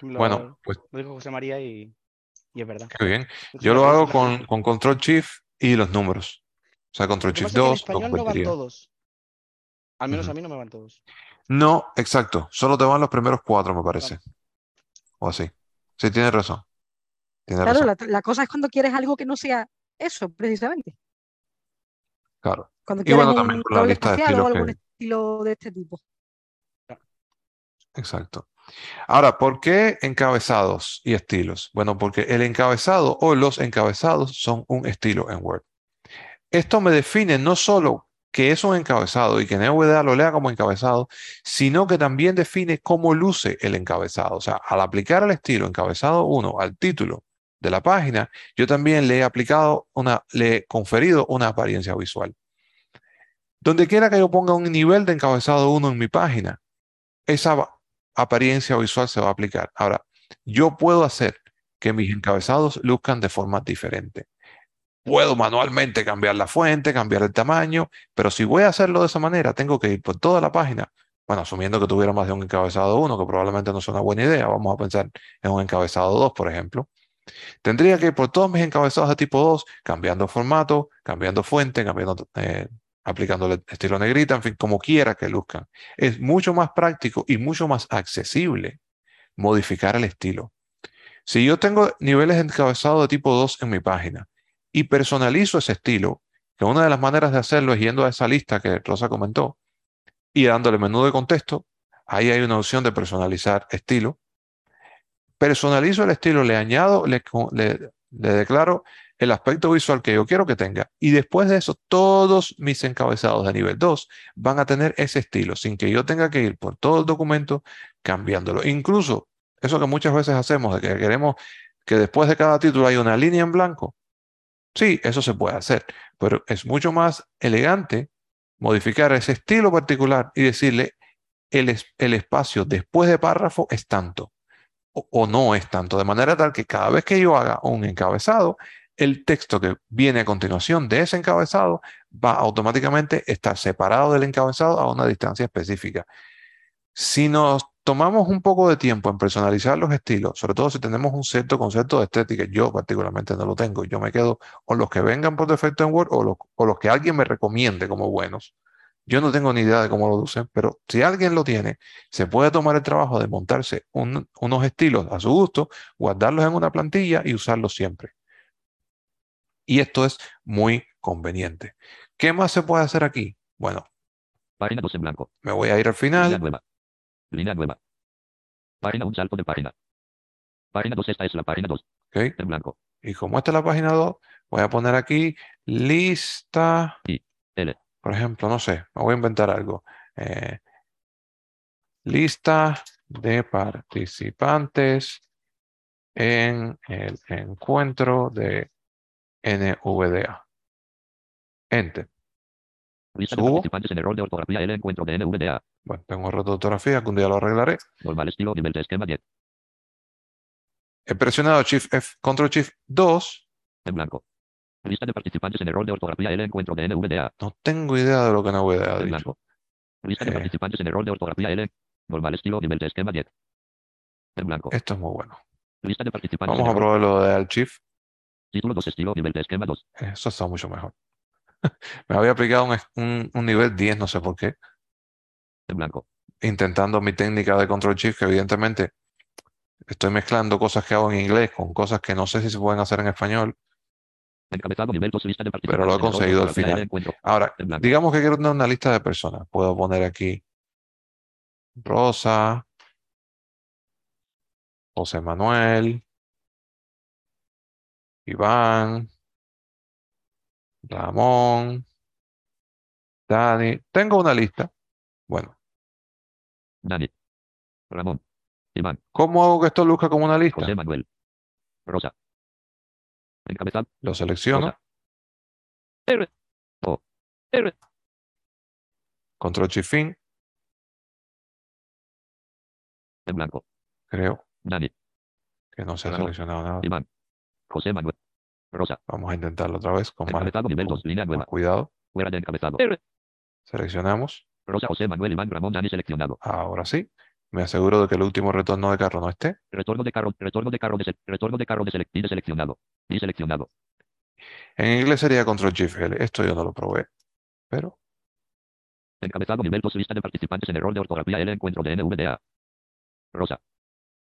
Lo, Bueno, pues lo dijo José María y, y es verdad. qué bien. Yo lo hago con, con control shift y los números. O sea, control Lo shift pasa es que en 2 lo español no van todos. Al menos a mí no me van todos. No, exacto. Solo te van los primeros cuatro, me parece. O así. Sí, tienes razón. Tienes Claro, razón. la, la cosa es cuando quieres algo que no sea eso, precisamente. Claro. Cuando Y quieres bueno, también un la lista de espaciado o estilos algún que- estilo de este tipo. Exacto. Ahora, ¿por qué encabezados y estilos? Bueno, porque el encabezado o los encabezados son un estilo en Word. Esto me define no solo que es un encabezado y que NVDA lo lea como encabezado, sino que también define cómo luce el encabezado. O sea, al aplicar el estilo encabezado 1 al título de la página, yo también le he aplicado una, le he conferido una apariencia visual. Donde quiera que yo ponga un nivel de encabezado 1 en mi página, esa apariencia visual se va a aplicar. Ahora, yo puedo hacer que mis encabezados luzcan de forma diferente. Puedo manualmente cambiar la fuente, cambiar el tamaño, pero si voy a hacerlo de esa manera, tengo que ir por toda la página. Bueno, asumiendo que tuviera más de un encabezado 1, que probablemente no sea una buena idea, vamos a pensar en un encabezado 2, por ejemplo. Tendría que ir por todos mis encabezados de tipo 2, cambiando formato, cambiando fuente, cambiando, eh, estilo negrita, en fin, como quiera que luzcan. Es mucho más práctico y mucho más accesible modificar el estilo. Si yo tengo niveles de encabezado de tipo 2 en mi página y personalizo ese estilo, que una de las maneras de hacerlo es yendo a esa lista que Rosa comentó y dándole menú de contexto, ahí hay una opción de personalizar estilo personalizo el estilo, le añado, le, le, declaro el aspecto visual que yo quiero que tenga. Y después de eso, todos mis encabezados de nivel 2 van a tener ese estilo, sin que yo tenga que ir por todo el documento cambiándolo. Incluso eso que muchas veces hacemos, de que queremos que después de cada título haya una línea en blanco. Sí, eso se puede hacer, pero es mucho más elegante modificar ese estilo particular y decirle el, el espacio después de párrafo es tanto o, no es tanto, de manera tal que cada vez que yo haga un encabezado, el texto que viene a continuación de ese encabezado va automáticamente a estar separado del encabezado a una distancia específica. Si nos tomamos un poco de tiempo en personalizar los estilos, sobre todo si tenemos un cierto concepto de estética, yo particularmente no lo tengo, yo me quedo con los que vengan por defecto en Word o los, o los que alguien me recomiende como buenos. Yo no tengo ni idea de cómo lo usen, pero si alguien lo tiene, se puede tomar el trabajo de montarse unos estilos a su gusto, guardarlos en una plantilla y usarlos siempre. Y esto es muy conveniente. ¿Qué más se puede hacer aquí? Bueno, página 2 en blanco. Me voy a ir al final. Línea nueva. Página un salto de página. Página 2, esta es la página 2. Okay. En blanco. Y como esta es la página 2, voy a poner aquí lista. L. Por ejemplo, no sé, me voy a inventar algo. Eh, lista de participantes en el encuentro de NVDA. Enter. Lista de participantes en error de ortografía el encuentro de NVDA. Bueno, tengo error de ortografía que un día lo arreglaré. Normal estilo nivel de esquema 10. He presionado Shift F, Control Shift 2. En blanco. Lista de participantes en error de ortografía el encuentro de NVDA. No tengo idea de lo que NVDA ha En blanco. Lista de Eh. participantes en error de ortografía L. Normal estilo nivel de esquema 10. En blanco. Esto es muy bueno. Lista de participantes Vamos a probar lo de Alt Shift. Título 2 estilo nivel de esquema 2. Eso está mucho mejor. Me había aplicado un, un- un nivel 10, no sé por qué, blanco. intentando mi técnica de Control Shift, que evidentemente estoy mezclando cosas que hago en inglés con cosas que no sé si se pueden hacer en español. Encabezado nivel 2 lista de participantes. Pero lo he conseguido al final. Ahora, digamos que quiero tener una lista de personas. Puedo poner aquí Rosa, José Manuel, Iván, Ramón, Dani. Tengo una lista. Dani. Ramón. Iván. ¿cómo hago que esto luzca como una lista? José Manuel. Rosa. Encabezado. Lo selecciono, Rosa. R. O. R. Control Shift Fin, En blanco. creo Dani. que no se ha seleccionado nada. Iván. José Manuel. Rosa. Vamos a intentarlo otra vez con más, nivel con 2. Línea más nueva. cuidado. Fuera de encabezado. R. Seleccionamos. Rosa José Manuel Iván Ramón Dani seleccionado. Ahora sí. Me aseguro de que el último retorno de carro no esté. Retorno de carro. Retorno de carro de Retorno de carro de selec- de seleccionado. Y seleccionado. En inglés sería Control Shift L. Esto yo no lo probé. Pero Encabezado nivel 2 lista de participantes en error de ortografía el encuentro de NVDA. Rosa.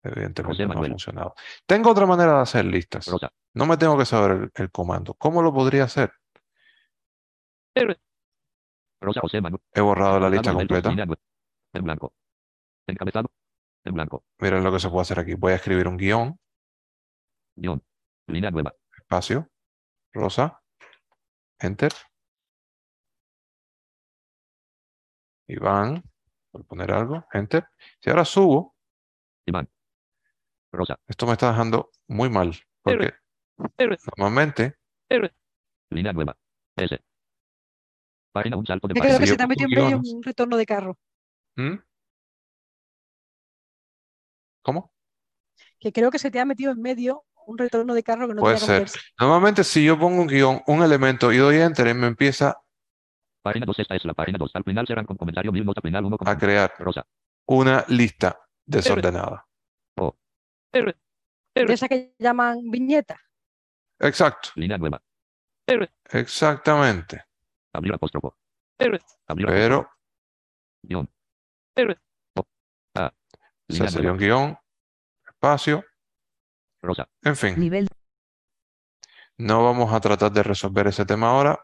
evidentemente José no ha funcionado. Tengo otra manera de hacer listas. Rosa. No me tengo que saber el, el comando. ¿Cómo lo podría hacer? R. Rosa José Manuel. He borrado la lista completa. En blanco. Encabezado. En blanco. Miren lo que se puede hacer aquí. Voy a escribir un guion, Guión. Línea nueva. espacio, rosa, enter. Iván, por poner algo, enter. Si ahora subo, Iván. Rosa. esto me está dejando muy mal, porque Normalmente, Línea nueva. S. Página un salto de Yo página. creo que se te ha pongo metido en medio un retorno de carro. ¿Mm? ¿Cómo? Que creo que se te ha metido en medio un retorno de carro que no Puede ser. Normalmente, si yo pongo un guion, un elemento y doy enter, me empieza Página 2. Esta es la página 2. Al final serán con comentario mil nota final 1 con a crear rosa. una lista desordenada. De esa que llaman viñeta. Exacto, Línea nueva. exactamente. Abrir apóstrofo. Abrir. Pero, Guión. O. A. o sea, Línea sería un guion, espacio, Rosa. en fin. Nivel No vamos a tratar de resolver ese tema ahora.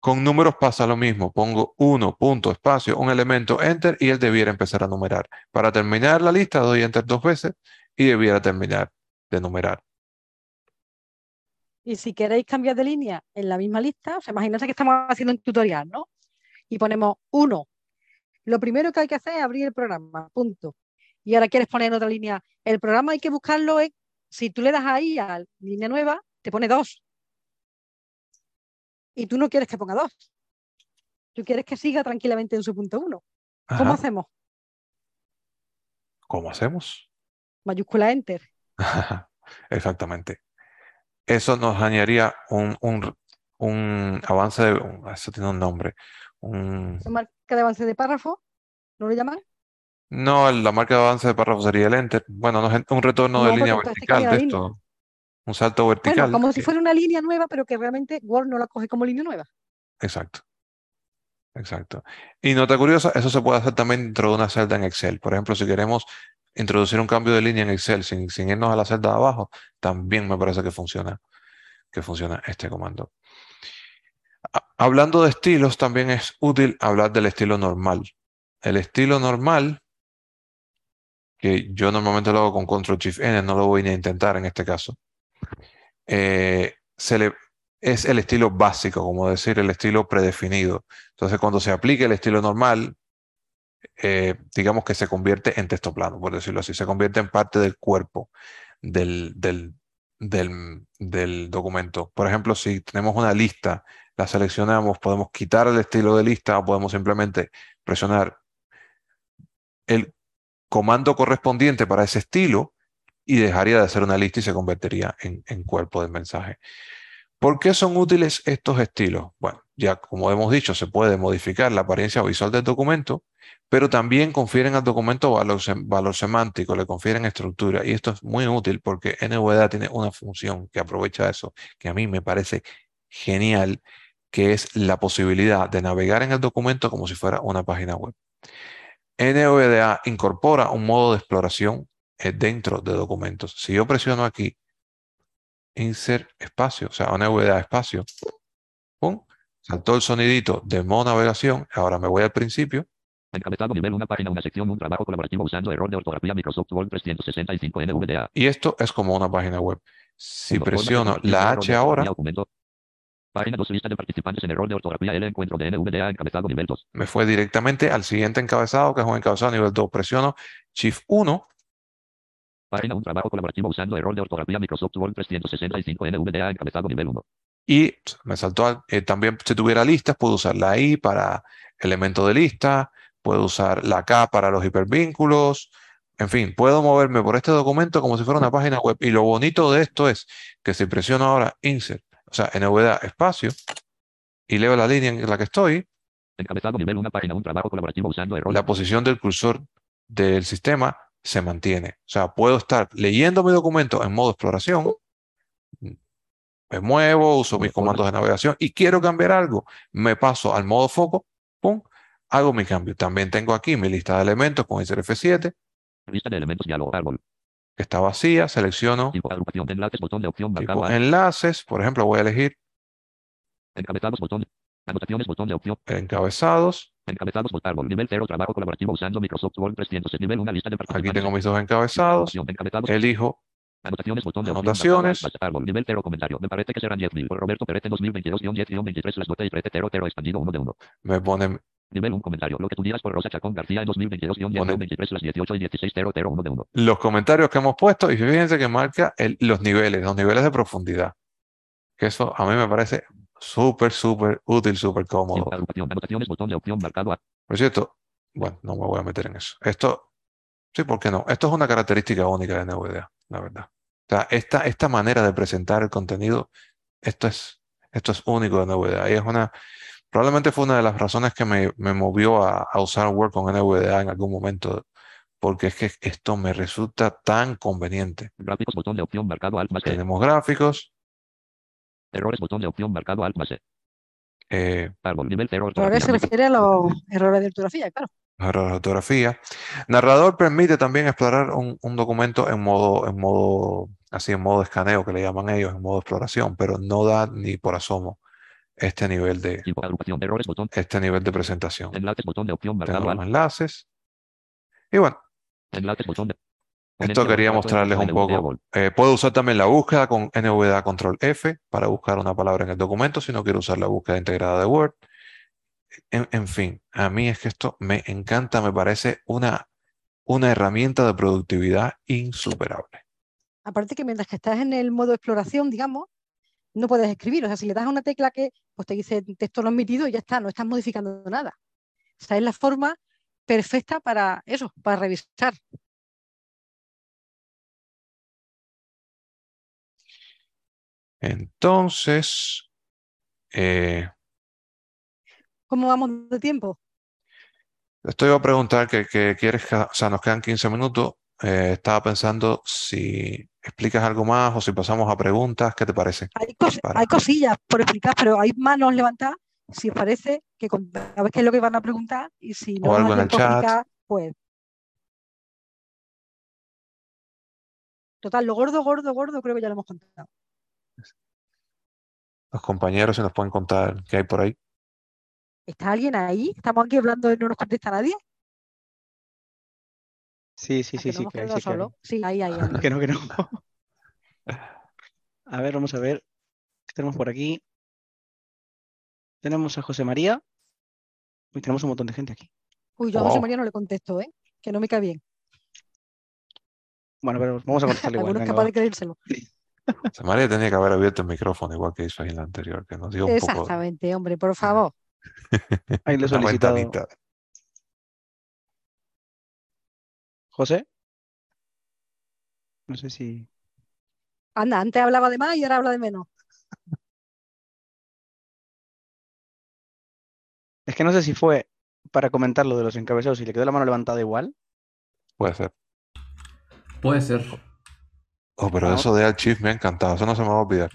Con números pasa lo mismo. Pongo 1, punto, espacio, un elemento, enter, y él debiera empezar a numerar. Para terminar la lista, doy enter dos veces y debiera terminar de numerar. Y si queréis cambiar de línea en la misma lista, o sea, imaginad que estamos haciendo un tutorial, ¿no? Y ponemos uno. Lo primero que hay que hacer es abrir el programa, punto. Y ahora quieres poner en otra línea. El programa hay que buscarlo en, si tú le das ahí a línea nueva, te pone dos. Y tú no quieres que ponga dos. Tú quieres que siga tranquilamente en su punto uno. ¿Cómo hacemos? ¿Cómo hacemos? Mayúscula enter. Exactamente. Eso nos añadiría un, un- un avance de... un- Eso tiene un nombre. Un, ¿Son marca de avance de párrafo? ¿No lo llaman? no, la marca de avance de párrafo sería el enter. Bueno, no es un retorno de línea vertical de la línea. esto. Un salto Bueno, vertical. como si fuera una línea nueva, pero que realmente Word no la coge como línea nueva. Exacto. Exacto. Y nota curiosa, eso se puede hacer también dentro de una celda en Excel. Por ejemplo, si queremos introducir un cambio de línea en Excel sin, irnos a la celda de abajo, también me parece que funciona, que funciona este comando. Ha- Hablando de estilos, también es útil hablar del estilo normal. El estilo normal, que yo normalmente lo hago con Control Shift N, no lo voy a intentar en este caso, eh, es el estilo básico, como decir, el estilo predefinido. Entonces, cuando se aplique el estilo normal, eh, digamos que se convierte en texto plano, por decirlo así, se convierte en parte del cuerpo del, del, del, del documento. Por ejemplo, si tenemos una lista, la seleccionamos, podemos quitar el estilo de lista o podemos simplemente presionar el comando correspondiente para ese estilo y dejaría de ser una lista y se convertiría en, en cuerpo del mensaje. ¿Por qué son útiles estos estilos? Bueno, ya como hemos dicho, se puede modificar la apariencia visual del documento, pero también confieren al documento valor, sem- valor semántico, le confieren estructura. Y esto es muy útil porque NVDA tiene una función que aprovecha eso, que a mí me parece genial, que es la posibilidad de navegar en el documento como si fuera una página web. NVDA incorpora un modo de exploración eh, dentro de documentos. Si yo presiono aquí, insert espacio, o sea, NVDA espacio, pum, saltó el sonidito de modo navegación. Ahora me voy al principio. Encabezado nivel, una página, una sección, un trabajo colaborativo usando error de ortografía Microsoft Word 365 NVDA. Y esto es como una página web. Si presiono la H ahora. Página 2, lista de participantes en error de ortografía, el encuentro de NVDA, encabezado nivel 2. me fue directamente al siguiente encabezado, que es un encabezado nivel 2. Presiono Shift 1 Página, un trabajo colaborativo usando error de ortografía Microsoft Word 365 NVDA, encabezado nivel 1. y me saltó al- eh, también si tuviera listas, puedo usar la I para elemento de lista, puedo usar la K para los hipervínculos, en fin, puedo moverme por este documento como si fuera una página web. Y lo bonito de esto es que si presiono ahora Insert, o sea, NVDA espacio, y leo la línea en la que estoy, Encabezado nivel, una página, un trabajo colaborativo usando error. la posición del cursor del sistema se mantiene. O sea, puedo estar leyendo mi documento en modo exploración, me muevo, uso mis comandos de navegación y quiero cambiar algo, me paso al modo foco, pum, hago mi cambio. También tengo aquí mi lista de elementos con Insert F7, Lista de elementos, diálogo, árbol. que está vacía, selecciono Tipo, agrupación de enlaces, botón de opción, tipo enlaces, por ejemplo, voy a elegir Encabezados, botón. Anotaciones, botón de opción. encabezados, Encabezados, árbol. Nivel 0, trabajo colaborativo usando Microsoft Word 300. Nivel 1, lista de aquí tengo mis dos encabezados, elijo Anotaciones, botón de Anotaciones. árbol, nivel 0, comentario. Me parece que serán 10.000. Por Roberto Perete 2022-10-23, las botas y Perete 00 expandido 1 de 1. me pone Nivel 1 comentario. Lo que tú digas por Rosa Chacón García en 2022 Pone- 23 las 18 y 16 001 de 1. Los comentarios que hemos puesto y fíjense que marca el- los niveles, los niveles de profundidad. Que eso a mí me parece súper, súper útil, súper cómodo. Botón de opción marcado a. Por cierto, bueno, no me voy a meter en eso. Esto, sí, ¿por qué no? Esto es una característica única de NVDA, la verdad. O sea, esta, esta manera de presentar el contenido, esto es, esto es único de NVDA. Y es una, probablemente fue una de las razones que me, me movió a, a usar Word con NVDA en algún momento, porque es que esto me resulta tan conveniente. Gráficos, botón de opción marcado alt más. Tenemos gráficos, Errores, botón de opción marcado alt más eh, Árbol, nivel 0. Errores se refiere a los errores de ortografía, claro. errores de ortografía. Narrador permite también explorar un, un documento en modo, en modo, así en modo escaneo, que le llaman ellos, en modo exploración, pero no da ni por asomo este nivel de, errores, botón. este nivel de presentación. Enlaces, botón de opción marcado enlaces. Y bueno, Enlaces, botón de. esto quería mostrarles un poco. Eh, puedo usar también la búsqueda con NVDA Control F para buscar una palabra en el documento si no quiero usar la búsqueda integrada de Word. En, en fin, a mí es que esto me encanta, me parece una, una herramienta de productividad insuperable. Aparte que mientras que estás en el modo exploración, digamos, no puedes escribir. O sea, si le das a una tecla que pues te dice texto no admitido y ya está, no estás modificando nada. O sea, es la forma perfecta para eso, para revisar. Entonces, eh, ¿Cómo vamos de tiempo? esto iba a preguntar que, que quieres, que- o sea, nos quedan 15 minutos. Eh, estaba pensando si explicas algo más o si pasamos a preguntas, ¿qué te parece? Hay, cos- Para- hay cosillas por explicar, pero hay manos levantadas. Si os parece que con- a ver qué es lo que van a preguntar y si no O nos algo en el chat. explicar, pues. Total, lo gordo, gordo, gordo, creo que ya lo hemos contado. Los compañeros se nos pueden contar qué hay por ahí. ¿Está alguien ahí? ¿Estamos aquí hablando y no nos contesta nadie? Sí, sí, ¿A sí, sí, hemos que hay, quedado sí ahí, ahí, ahí. Que no, que no. A ver, vamos a ver. ¿Qué tenemos por aquí? Tenemos a José María. Uy, tenemos un montón de gente aquí. Uy, yo a José Wow. María no le contesto, ¿eh? Que no me cae bien. Bueno, pero vamos a contestarle igual. Alguno es capaz va. de creérselo. José María tenía que haber abierto el micrófono igual que hizo ahí en la anterior, que nos dio un poco Exactamente, hombre, por favor. Ahí le he solicitado. José. No sé si. Anda, antes hablaba de más y ahora habla de menos. Es que no sé si fue para comentar lo de los encabezados y le quedó la mano levantada igual. Puede ser. Puede ser. Oh, pero Vamos. eso de Archive me ha encantado, eso no se me va a olvidar.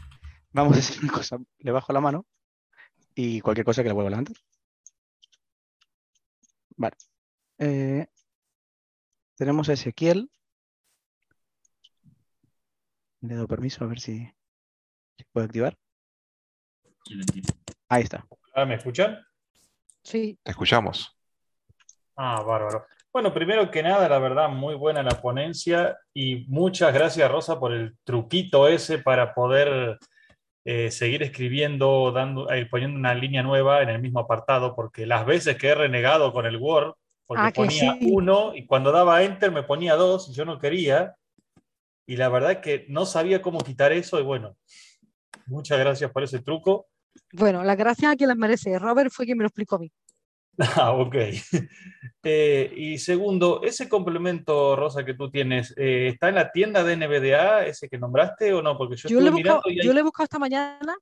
Vamos a hacer una cosa. Le bajo la mano y cualquier cosa que le vuelva a levantar. Vale. Eh, tenemos a Ezequiel. Le doy permiso a ver si, si puede activar. Ahí está. Ah, ¿Me escuchan? Sí, Te escuchamos. Ah, bárbaro. Bueno, primero que nada, la verdad, muy buena la ponencia y muchas gracias, Rosa, por el truquito ese para poder eh, seguir escribiendo, dando, eh, poniendo una línea nueva en el mismo apartado, porque las veces que he renegado con el Word, porque Ah, ponía sí. uno y cuando daba Enter me ponía dos y yo no quería, y la verdad que no sabía cómo quitar eso y bueno, muchas gracias por ese truco. bueno, las gracias a quien las merece. Robert fue quien me lo explicó a mí. Ah, ok. Eh, y segundo, ese complemento, Rosa, que tú tienes, eh, ¿está en la tienda de NVDA, ese que nombraste o no? Porque yo Yo le, he estuve buscado, mirando y hay- yo le he buscado esta mañana,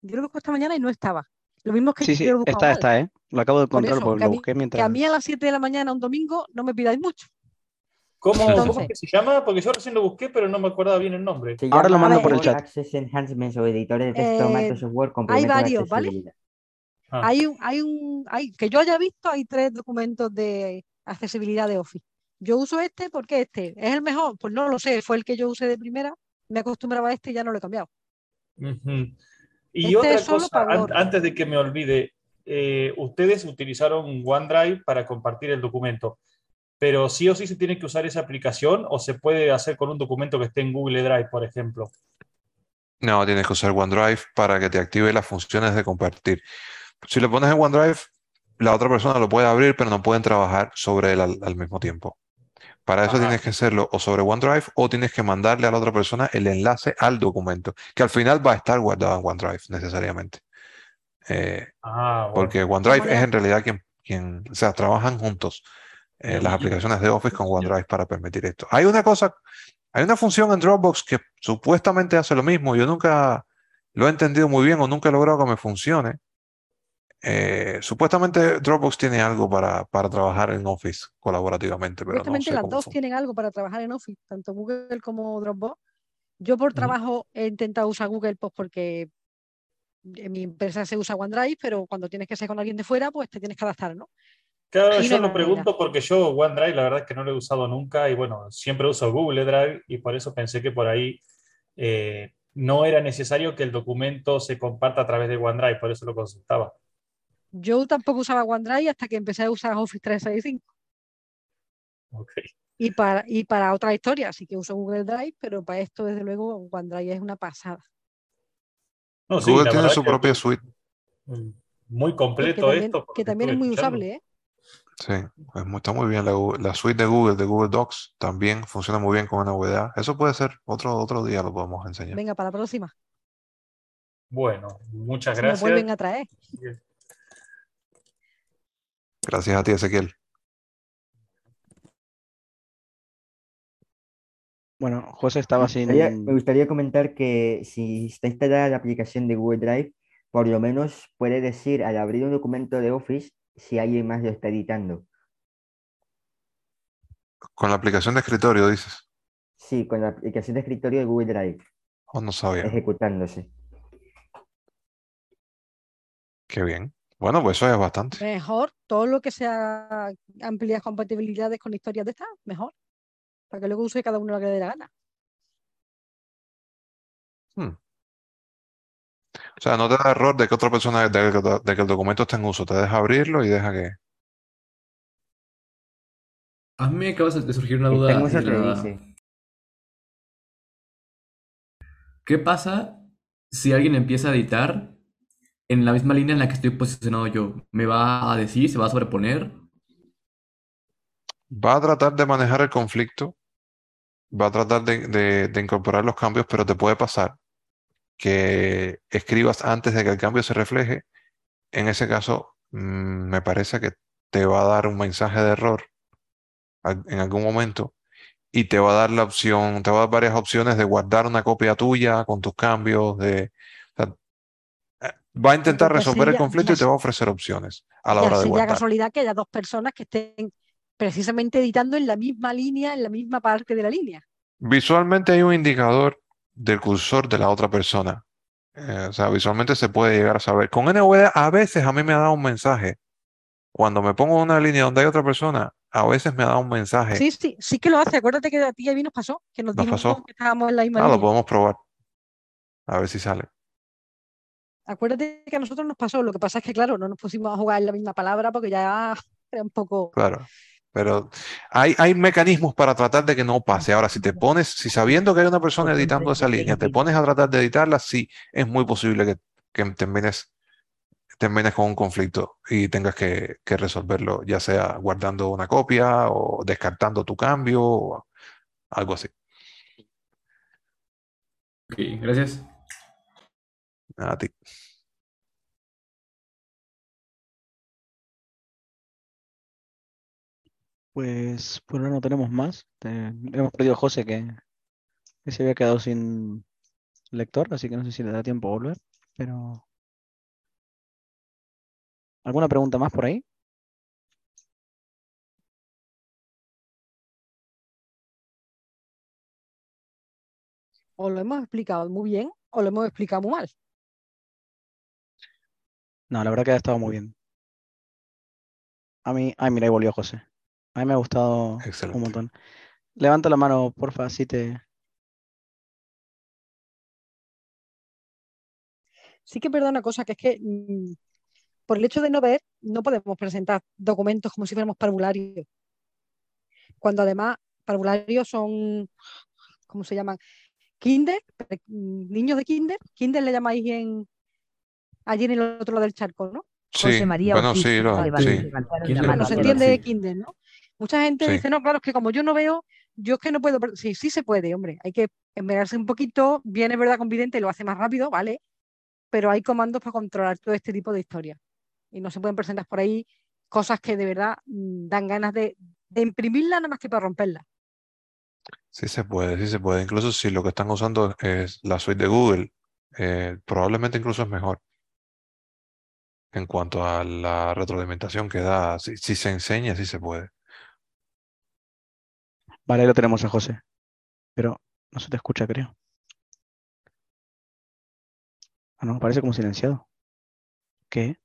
yo le he buscado esta mañana y no estaba. Lo mismo que Sí, sí, yo lo he buscado está, mal. está, ¿eh? Lo acabo de Por encontrar, eso, pues lo mí- busqué Que a mientras. mí a las 7 de la mañana un domingo no me pidáis mucho. ¿Cómo, Entonces- cómo es que se llama? Porque yo recién lo busqué, pero no me acordaba bien el nombre. Ahora lo mando por el chat. Access Enhancements o editores de texto Eh, Microsoft Word hay varios, ¿vale? Ah, Hay un, hay un, hay, que yo haya visto, hay tres documentos de accesibilidad de Office. Yo uso este porque este es el mejor, pues no lo sé, fue el que yo usé de primera, me acostumbraba a este y ya no lo he cambiado. Y Este otra cosa, an- antes de que me olvide, eh, ustedes utilizaron OneDrive para compartir el documento, pero sí o sí se tiene que usar esa aplicación o se puede hacer con un documento que esté en Google Drive, por ejemplo. No, tienes que usar OneDrive para que te active las funciones de compartir. Si lo pones en OneDrive, la otra persona lo puede abrir, pero no pueden trabajar sobre él al, al mismo tiempo. Para eso Ajá. tienes que hacerlo o sobre OneDrive o tienes que mandarle a la otra persona el enlace al documento, que al final va a estar guardado en OneDrive necesariamente. Eh, Ah, bueno. porque OneDrive es en realidad quien, quien, o sea, trabajan juntos eh, las aplicaciones de Office con OneDrive para permitir esto. Hay una cosa, hay una función en Dropbox que supuestamente hace lo mismo. Yo nunca lo he entendido muy bien o nunca he logrado que me funcione. Eh, supuestamente Dropbox tiene algo para, para trabajar en Office colaborativamente, pero no Supuestamente sé las cómo dos funciona. tienen algo para trabajar en Office, tanto Google como Dropbox. Yo por trabajo he intentado usar Google pues porque en mi empresa se usa OneDrive, pero cuando tienes que ser con alguien de fuera, pues te tienes que adaptar, ¿no? Claro, Y no yo hay lo pregunto porque yo OneDrive la verdad es que no lo he usado nunca y bueno, siempre uso Google Drive y por eso pensé que por ahí eh, no era necesario que el documento se comparta a través de OneDrive, por eso lo consultaba. Yo tampoco usaba OneDrive hasta que empecé a usar Office 365 Ok. y para, y para otras historias, sí que uso Google Drive, pero para esto, desde luego, OneDrive es una pasada. No, sí, Google tiene su propia suite. mm, muy completo que también, esto. que también es muy escuchando. usable, ¿eh? Sí, es muy- está muy bien. La, suite de Google, de Google Docs, también funciona muy bien con NVDA. Eso puede ser otro, otro día, lo podemos enseñar. Venga, para la próxima. Bueno, muchas Si me gracias. vuelven a traer. Gracias a ti, Ezequiel. Bueno, José estaba Me gustaría, sin. me gustaría comentar que si está instalada la aplicación de Google Drive, por lo menos puede decir al abrir un documento de Office si alguien más lo está editando. Con la aplicación de escritorio, dices. Sí, con la aplicación de escritorio de Google Drive Oh, no sabía. ejecutándose. Qué bien. Bueno, pues eso es bastante. Mejor, todo lo que sea amplias compatibilidades con historias de estas, mejor. Para que luego use cada uno lo que le dé la gana. Hmm. O sea, no te da error de que otra persona, de que, de que el documento esté en uso. Te deja abrirlo y deja que. A mí me acaba de surgir una Está duda la. ¿Qué pasa si alguien empieza a editar en la misma línea en la que estoy posicionado yo? ¿Me va a decir, se va a sobreponer? Va a tratar de manejar el conflicto. Va a tratar de, de- de incorporar los cambios, pero te puede pasar que escribas antes de que el cambio se refleje. En ese caso, mm, me parece que te va a dar un mensaje de error en algún momento y te va a dar la opción, te va a dar varias opciones de guardar una copia tuya con tus cambios, de, o sea, eh, va a intentar resolver el conflicto y te va a ofrecer opciones a la hora de guardar. casualidad que haya dos personas que estén precisamente editando en la misma línea, en la misma parte de la línea. Visualmente hay un indicador del cursor de la otra persona. Eh, o sea, visualmente se puede llegar a saber. Con NVDA a veces a mí me ha dado un mensaje. Cuando me pongo en una línea donde hay otra persona, a veces me ha dado un mensaje. Sí, sí, sí que lo hace. Acuérdate que a ti y a mí nos pasó, que nos ¿Nos pasó? que estábamos en la misma Ah, lo podemos probar. A ver si sale. Acuérdate que a nosotros nos pasó. Lo que pasa es que, claro, no nos pusimos a jugar en la misma palabra porque ya era un poco. Claro. Pero hay, hay mecanismos para tratar de que no pase. Ahora, si te pones, si sabiendo que hay una persona editando esa línea, te pones a tratar de editarla, sí, es muy posible que, que termines, termines con un conflicto y tengas que, que resolverlo, ya sea guardando una copia o descartando tu cambio o algo así. Ok, gracias. A ti. Pues por ahora no tenemos más. Te- hemos perdido a José que, que se había quedado sin lector, así que no sé si le da tiempo a volver. Pero. ¿Alguna pregunta más por ahí? O lo hemos explicado muy bien o lo hemos explicado muy mal. No, la verdad que ha estado muy bien. A mí, ay, mira, ahí volvió José. A mí me ha gustado un montón. Levanta la mano, porfa, así te. Sí que es verdad una cosa, que es que mm, por el hecho de no ver, no podemos presentar documentos como si fuéramos parvularios. Cuando además parvularios son, ¿cómo se llaman? Kinder, mm, niños de kinder. Kinder le llamáis en, allí en el otro lado del charco, ¿no? José Sí, María bueno, Ortiz, sí, lo- sí. ¿Quién la se mano no se entiende de Kindle, ¿no? Mucha gente Sí. dice, no, claro, es que como yo no veo, yo es que no puedo. ver". Sí, sí se puede, hombre. Hay que esmerarse un poquito. Viene verdad con Vidente, lo hace más rápido, ¿vale? Pero hay comandos para controlar todo este tipo de historias. Y no se pueden presentar por ahí cosas que de verdad mm, dan ganas de, de imprimirla nada más que para romperla. Sí se puede, sí se puede. Incluso si lo que están usando es la suite de Google, eh, probablemente incluso es mejor en cuanto a la retroalimentación que da. Si, si se enseña, sí se puede. Vale, ahí lo tenemos a José. Pero no se te escucha, creo. Ah, no, parece como silenciado. ¿Qué?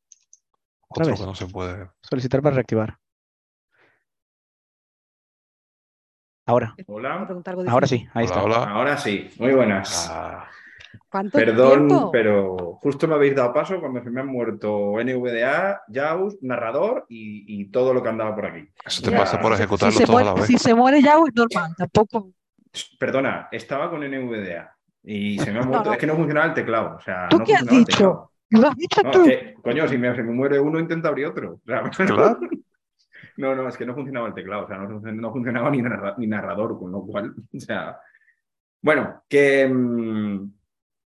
¿Otra Otro vez? que no se puede. Solicitar para reactivar. Ahora, Hola. ahora sí, ahí Hola, está. hola. Ahora sí, muy buenas. Ah, ¿Cuánto Perdón, tiempo? pero justo me habéis dado paso cuando se me han muerto NVDA, JAWS, narrador y, y todo lo que andaba por aquí. eso te Ya, pasa por Si ejecutarlo se, todo a la vez. si se muere ya es normal, tampoco. Perdona, estaba con NVDA y se me ha muerto. no. Es que no funcionaba el teclado. O sea, ¿Tú no qué has funcionaba el dicho? ¿Lo has dicho No, tú? es que, coño, si me, se me muere uno, intenta abrir otro. Claro. No, no, es que no funcionaba el teclado, o sea, no funcionaba ni, narra- ni narrador, con lo cual, o sea, bueno, que, mm,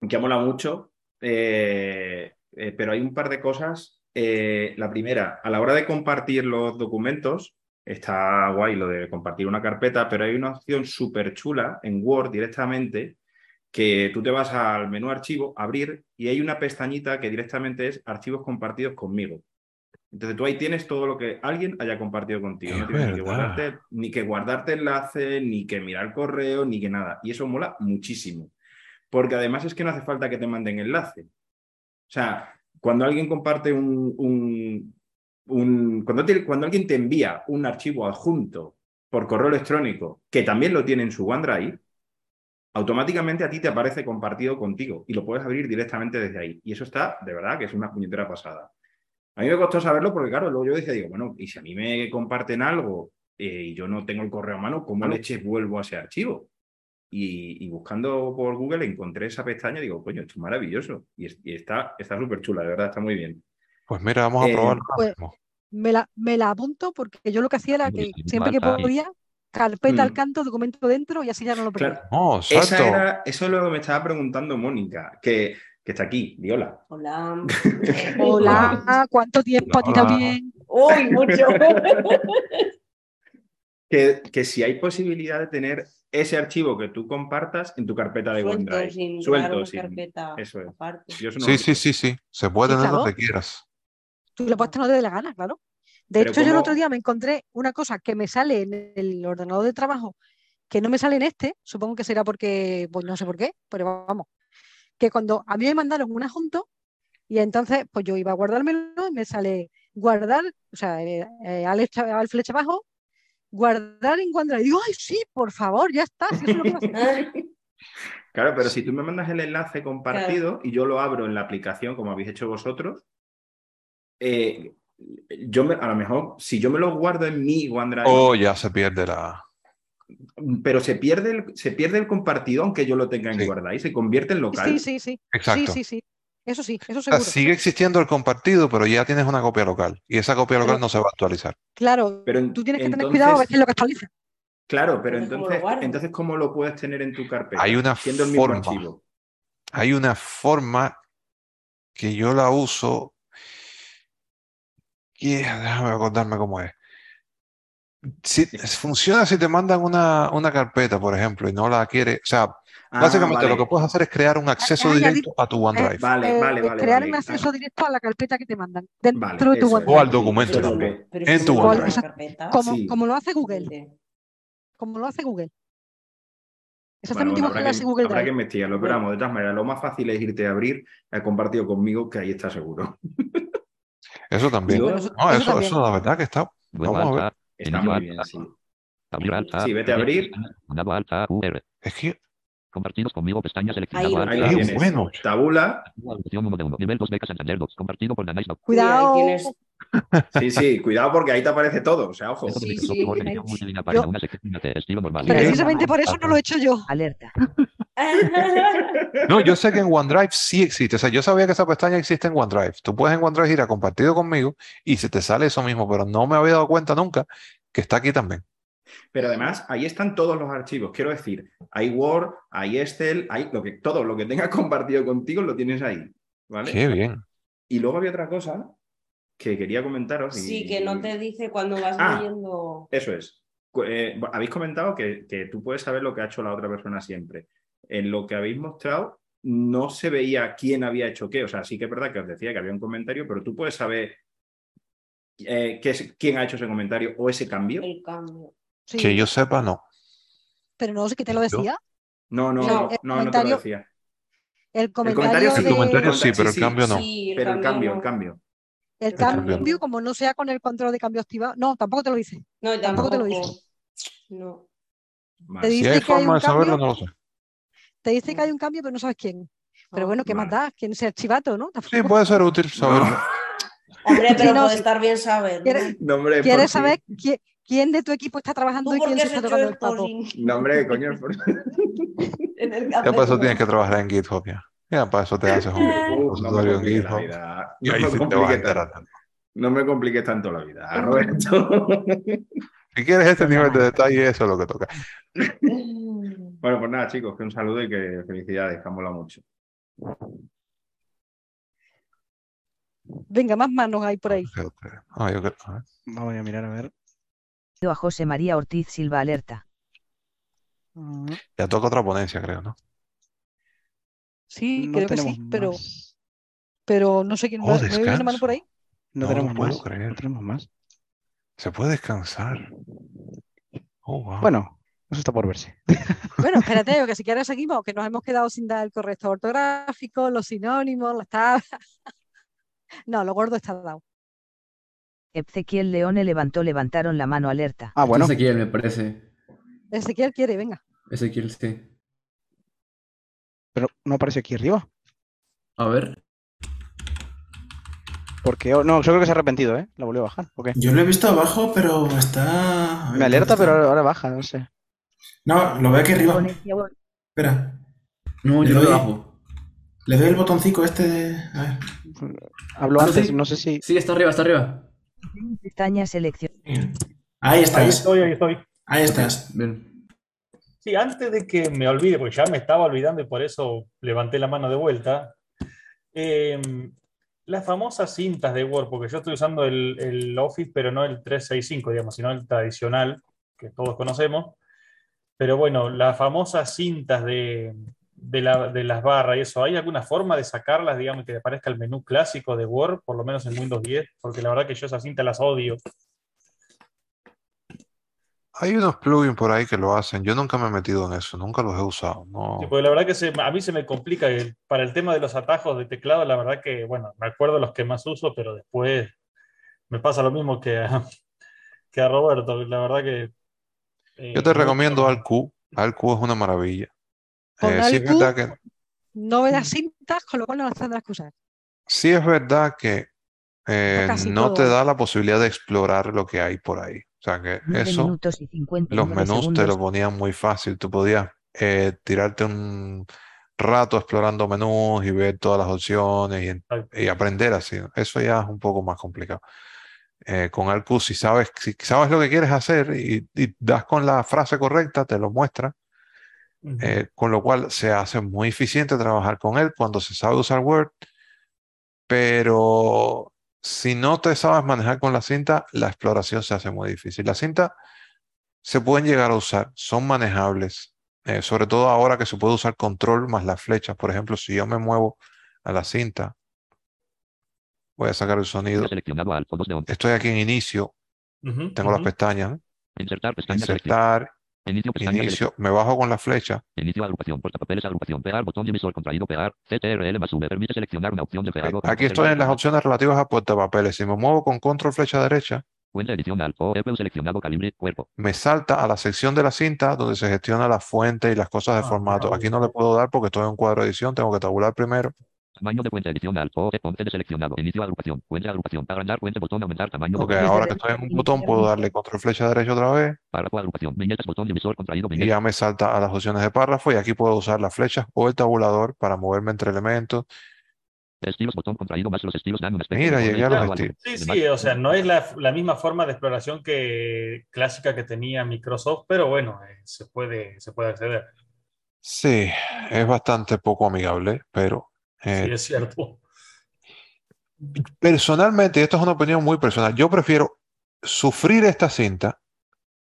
que ha molado mucho, eh, eh, pero hay un par de cosas. Eh, la primera, a la hora de compartir los documentos, está guay lo de compartir una carpeta, pero hay una opción súper chula en Word directamente que tú te vas al menú archivo, abrir, y hay una pestañita que directamente es archivos compartidos conmigo. Entonces tú ahí tienes todo lo que alguien haya compartido contigo. Es no tienes ni que, guardarte, ni que guardarte enlace, ni que mirar correo, ni que nada. Y eso mola muchísimo. Porque además es que no hace falta que te manden enlace. O sea, cuando alguien comparte un... un- un- cuando, te- cuando alguien te envía un archivo adjunto por correo electrónico, que también lo tiene en su OneDrive, automáticamente a ti te aparece compartido contigo y lo puedes abrir directamente desde ahí. Y eso está, de verdad, que es una puñetera pasada. A mí me costó saberlo porque, claro, luego yo decía, digo, bueno, y si a mí me comparten algo eh, y yo no tengo el correo a mano, ¿cómo leches vuelvo a ese archivo? Y, y buscando por Google encontré esa pestaña y digo, coño, esto es maravilloso. Y, es- y está está súper chula, de verdad, está muy bien. Pues mira, vamos a Eh, probarlo Pues, me la, me la apunto porque yo lo que hacía era que siempre que vale. podía, carpeta al Mm. canto, documento dentro y así ya no lo perdía. Claro, Oh, esa exacto. era, eso es lo que me estaba preguntando Mónica, que, que está aquí, Viola. Hola. Hola, ¿cuánto tiempo a ti Hola. también? Uy, mucho. Que, que si hay posibilidad de tener ese archivo que tú compartas en tu carpeta de Suelto, OneDrive. sin Suelto, una sin- carpeta Eso es. aparte. Yo eso no Sí, lo sí, sí, sí. Se puede tener claro. donde quieras. Tú le puedes tener donde te dé la gana, claro. De Pero hecho, yo el otro día me encontré una cosa que me sale en el ordenador de trabajo, que no me sale en este, supongo que será porque, pues no sé por qué, pero vamos, que cuando a mí me mandaron un adjunto y entonces pues yo iba a guardármelo y me sale guardar, o sea, eh, eh, al flecha abajo, guardar en OneDrive. Y digo, ay, sí, por favor, ya está, si eso es lo que me hace. Claro, pero si tú me mandas el enlace compartido y yo lo abro en la aplicación, como habéis hecho vosotros, eh, yo me- a lo mejor, si yo me lo guardo en mi OneDrive, Oh, ya se pierde la. pero se pierde, el, se pierde el compartido aunque yo lo tenga en Sí. guardar y se convierte en local. Sí, sí, sí. Exacto. Sí, sí, sí. Eso sí, eso O sea, seguro. sigue existiendo el compartido, pero ya tienes una copia local. Y esa copia local Pero- no se va a actualizar. Claro, Pero en- tú tienes que tener cuidado a ver qué es lo que actualiza. Claro, pero Entonces, ¿cómo lo entonces, ¿cómo lo puedes tener en tu carpeta? Hay una Siendo el mismo forma. archivo. Hay una forma que yo la uso. Y déjame acordarme cómo es. Si, funciona si te mandan una, una carpeta, por ejemplo, y no la quieres. O sea, Ah, básicamente vale. lo que puedes hacer es crear un acceso ah, directo a tu OneDrive. Vale, Eh, vale, vale. crear vale. un acceso Ah, directo a la carpeta que te mandan dentro Vale, de tu. OneDrive. O al documento también. En tu OneDrive. carpeta. Como, Sí. como lo hace Google, como lo hace Google. Bueno, Exactamente bueno, igual que lo habrá hace que, Google habrá que investigarlo, pero vamos, de todas maneras, lo más fácil es irte a abrir el compartido conmigo, que ahí está seguro. Eso también. Bueno, eso- No, eso eso, también. eso la verdad que está. Vamos a ver. Está muy bien, sí. Sí, vete a abrir. Es que Compartidos conmigo. Pestaña Ahí seleccionado. Ahí lo Qué tienes. bueno. Tabula. Nivel 2 becas Santander Docs. Compartido por Danais. Cuidado. Sí, ahí tienes- Sí, sí, cuidado porque ahí te aparece todo. O sea, ojo. Sí, sí, ahí- Yo-. Precisamente por eso no lo he hecho yo. Alerta. No, yo sé que en OneDrive sí existe. O sea, yo sabía que esa pestaña existe en OneDrive. Tú puedes en OneDrive ir a compartido conmigo y se te sale eso mismo, pero no me había dado cuenta nunca que está aquí también. Pero además, ahí están todos los archivos. Quiero decir, hay Word, hay Excel, hay lo que, todo lo que tengas compartido contigo lo tienes ahí. ¿Vale? Qué bien. Y luego había otra cosa que quería comentaros. y- Sí, que no te dice cuando vas Ah. leyendo. Eso es. Eh, habéis comentado que, que tú puedes saber lo que ha hecho la otra persona siempre. En lo que habéis mostrado no se veía quién había hecho qué. O sea, sí que es verdad que os decía que había un comentario, pero tú puedes saber eh, qué es- quién ha hecho ese comentario o ese cambio. El cambio. Sí, Que yo sepa, no. pero no sé qué te lo decía. No, no, No, no, el no, no te lo comentario- decía. El comentario. El de- comentario sí, pero el sí, cambio no. Sí, Pero el cambio, no. el cambio. el cambio. cambio, como no sea con el control de cambio activado, no, tampoco te lo dice. No, Tampoco tampoco. te lo dice. No. Te Si dice hay que hay forma un de saberlo, cambio. no lo sé. Te dice que hay un cambio, pero no sabes quién. Pero bueno, ¿qué más da? ¿Quién es el chivato, no? Sí, puede ser útil saberlo. No, Hombre, pero no, puede sí. estar bien saber. ¿Quieres- no, hombre, ¿Quieres saber quién, quién de tu equipo está trabajando ¿Tú y quién se está tocando el esto papo? No, hombre, coño. por- el Ya para eso tienes que trabajar en GitHub ya. Ya para eso te haces un no me en compliques la GitHub. vida. Y No ahí me sí te vas a compliques enterar. tanto. No me compliques tanto la vida, Roberto. Si quieres este nivel de detalle, eso es lo que toca. Bueno, pues nada, chicos, que un saludo y que felicidades, que han molado mucho. Venga, más manos hay por ahí. Ah, yo creo- a ver. Vamos a mirar a ver. A José María Ortiz Silva Alerta. Ah, Ya toca otra ponencia, creo, ¿no? Sí, no creo que sí, pero, más. pero no sé quién. Oh, ¿No, ¿no hay una mano por ahí? No, No lo tenemos puedo más. creer. No tenemos más. Se puede descansar. Oh, wow. Bueno, eso está por verse. Bueno, espérate, que si quieres seguimos, que nos hemos quedado sin dar el corrector ortográfico, los sinónimos, las tablas. No, lo gordo está dado. Ezequiel Leone levantó levantaron la mano alerta. Ah, bueno. Ezequiel, me parece. Ezequiel quiere, venga. Ezequiel, sí. Pero no aparece aquí arriba. A ver. Porque, oh, no, yo creo que se ha arrepentido, ¿eh? La volvió a bajar. ¿O qué? Yo lo he visto abajo, pero está. Me alerta, ¿dónde pero ahora baja, no sé. No, lo veo aquí arriba. Espera. No, Le yo lo doy. bajo. Le doy el botoncito este de. A ver. Hablo Ah, antes, sí. no sé si. Sí, está arriba, está arriba. Pestaña selección. Ahí Ahí estás. estoy, ahí estoy. Ahí estás. Bien. Sí, antes de que me olvide, porque ya me estaba olvidando y por eso levanté la mano de vuelta, em, las famosas cintas de Word, porque yo estoy usando el, el Office, pero no el 365, digamos, sino el tradicional que todos conocemos. Pero bueno, las famosas cintas de, de, la- de las barras y eso, ¿hay alguna forma de sacarlas, digamos, que aparezca el menú clásico de Word, por lo menos en Windows 10? Porque la verdad que yo esas cintas las odio. Hay unos plugins por ahí que lo hacen. Yo nunca me he metido en eso, nunca los he usado. No. Sí, porque la verdad que se- a mí se me complica el- para el tema de los atajos de teclado, la verdad que, bueno, me acuerdo los que más uso, pero después me pasa lo mismo que a, que a Roberto, la verdad que... eh, Yo te recomiendo AlQ. AlQ es una maravilla. Eh, sí es verdad que, No veas cintas, con lo cual no las tendrás que usar. sí es verdad que eh, no te todo. da la posibilidad de explorar lo que hay por ahí. O sea que 9 eso, minutos y 59 los menús te lo segundos. ponían muy fácil. Tú podías eh, tirarte un rato explorando menús y ver todas las opciones y, y aprender así. Eso ya es un poco más complicado. Eh, con AlQ, si sabes, si sabes lo que quieres hacer y, y das con la frase correcta, te lo muestra. Eh, con lo cual se hace muy eficiente trabajar con él cuando se sabe usar Word, pero si no te sabes manejar con la cinta, la exploración se hace muy difícil. Las cintas se pueden llegar a usar, son manejables, eh, sobre todo ahora que se puede usar control más las flechas. Por ejemplo, si yo me muevo a la cinta, voy a sacar el sonido. Estoy aquí en inicio, tengo las ujú. pestañas, ¿no? Insertar pestaña selección. insertar, Inicio pestaña inicio, me bajo con la flecha. Inicio agrupación. Portapapeles agrupación. Pegar. Botón de emisor contraído. Pegar. CTRL más V. Permite seleccionar una opción de pegado. Aquí estoy en las opciones relativas a portapapeles. Si me muevo con control flecha derecha, Fuente edición al o EPU seleccionado calibre cuerpo. me salta a la sección de la cinta donde se gestiona la fuente y las cosas de Ah, formato. Aquí no le puedo dar porque estoy en un cuadro de edición, tengo que tabular primero. Tamaño de puente edición al o puente de seleccionado. Inicio agrupación. Puente agrupación. Agrandar puente botón aumentar tamaño. Ok, botón. ahora que estoy en un botón puedo darle control flecha derecha otra vez Párrafo agrupación. Viñetas botón divisor contraído. y Viñetas. ya me salta a las opciones de párrafo y aquí puedo usar las flechas o el tabulador para moverme entre elementos. Estilos botón contraído más los estilos dan un aspecto. Mira, llegué a los estilos. Sí, sí, o sea, no es la, la misma forma de exploración que clásica que tenía Microsoft, pero bueno, eh, se puede, se puede acceder. Sí, es bastante poco amigable, pero eh, Sí, es cierto. personalmente, y esto es una opinión muy personal, yo prefiero sufrir esta cinta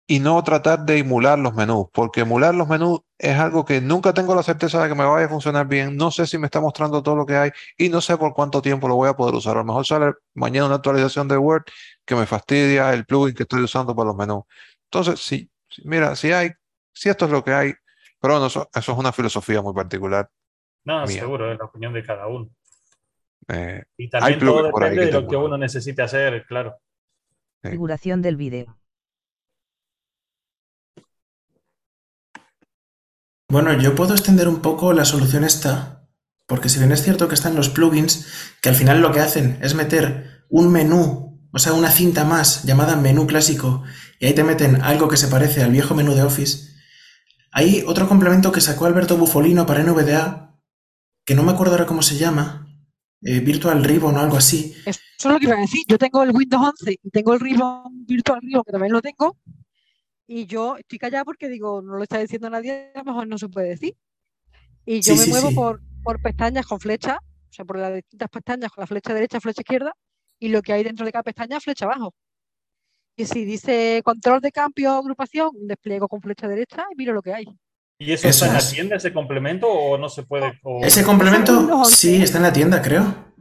y no tratar de emular los menús, porque emular los menús es algo que nunca tengo la certeza de que me vaya a funcionar bien, no sé si me está mostrando todo lo que hay y no sé por cuánto tiempo lo voy a poder usar. A lo mejor sale mañana una actualización de Word que me fastidia el plugin que estoy usando para los menús. Entonces, sí, sí, mira, si hay, si esto es lo que hay, pero bueno, eso, eso es una filosofía muy particular. No, Mía. seguro, es la opinión de cada uno. Eh, Y también plugins todo por ahí depende que de lo que uno necesite hacer, claro. Configuración del vídeo. Bueno, yo puedo extender un poco la solución esta, porque si bien es cierto que están los plugins, que al final lo que hacen es meter un menú, o sea, una cinta más llamada menú clásico, y ahí te meten algo que se parece al viejo menú de Office. Hay otro complemento que sacó Alberto Bufolino para NVDA, que no me acuerdo ahora cómo se llama, eh, Virtual Ribbon o algo así. Eso es lo que iba a decir. Yo tengo el Windows 11 y tengo el Ribbon, Virtual Ribbon, que también lo tengo. Y yo estoy callada porque digo, no lo está diciendo nadie, a lo mejor no se puede decir. Y yo Sí, me sí, muevo sí. por, por pestañas con flecha, o sea, por las distintas pestañas con la flecha derecha, flecha izquierda, y lo que hay dentro de cada pestaña, flecha abajo. Y si dice control de cambio agrupación, despliego con flecha derecha y miro lo que hay. ¿Y eso Eso está en la tienda, ese complemento, o no se puede? o- Ese complemento 11. sí está en la tienda, creo.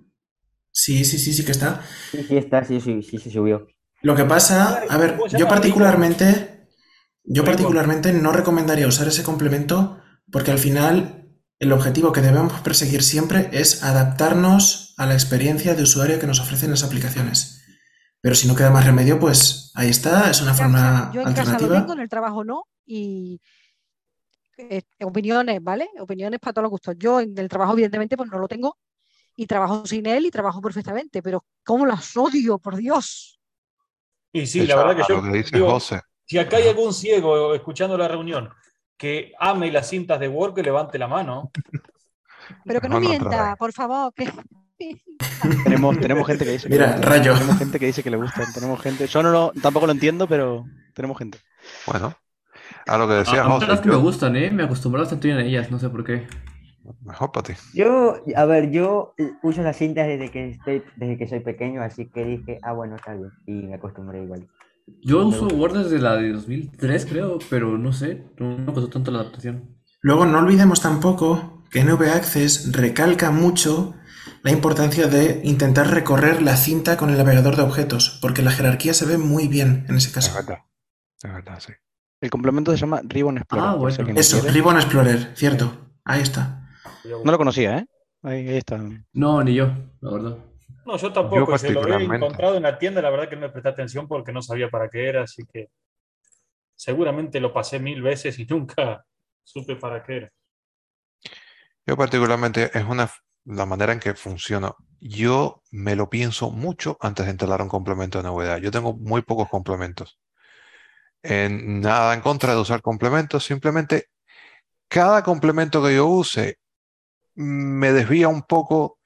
Sí, sí, sí, sí que está. Sí, sí está, sí, sí, sí se subió. Lo que pasa, a ver, ¿Cómo se yo particularmente, yo particularmente no recomendaría usar ese complemento porque al final el objetivo que debemos perseguir siempre es adaptarnos a la experiencia de usuario que nos ofrecen las aplicaciones. Pero si no queda más remedio, pues ahí está, es una forma yo en casa lo alternativa. tengo, en el trabajo no, y eh, opiniones, ¿vale? Opiniones para todos los gustos. Yo en el trabajo, evidentemente, pues no lo tengo y trabajo sin él y trabajo perfectamente, pero ¿cómo las odio, por Dios? Y sí, la verdad que yo lo que dice digo, José. si acá hay algún ciego escuchando la reunión que ame las cintas de Word, que levante la mano. Pero que no no mienta, por favor, que Tenemos, tenemos gente que dice que le Mira, gusta. rayo. Tenemos gente que dice que le gustan. Tenemos gente. Yo no lo, tampoco lo entiendo, pero tenemos gente. Bueno, a lo que A, decía a mí José, las que me yo- gustan, ¿eh? Me acostumbré bastante bien a ellas, no sé por qué. mejor para ti. Yo, a ver, yo uso las cintas desde que estoy, desde que soy pequeño, así que dije, ah, bueno, está bien. Y me acostumbré igual. Yo Me uso. Word desde la de 2003, creo, pero no sé, no me costó tanto la adaptación. Luego no olvidemos tampoco que NV Access recalca mucho la importancia de intentar recorrer la cinta con el navegador de objetos, porque la jerarquía se ve muy bien en ese Es caso. verdad. Es verdad, sí. El complemento se llama Ribbon Explorer. Ah, bueno. Eso, quiere. Ribbon Explorer, cierto. Ahí está. No lo conocía, ¿eh? Ahí, ahí está. No, ni yo, la verdad. No, yo tampoco. Yo se lo he particularmente. encontrado en la tienda, la verdad que no me presté atención porque no sabía para qué era, así que seguramente lo pasé mil veces y nunca supe para qué era. Yo particularmente es una la manera en que funciona. Yo me lo pienso mucho antes de instalar un complemento de novedad. Yo tengo muy pocos complementos. En- nada en contra de usar complementos, simplemente cada complemento que yo use me desvía un poco.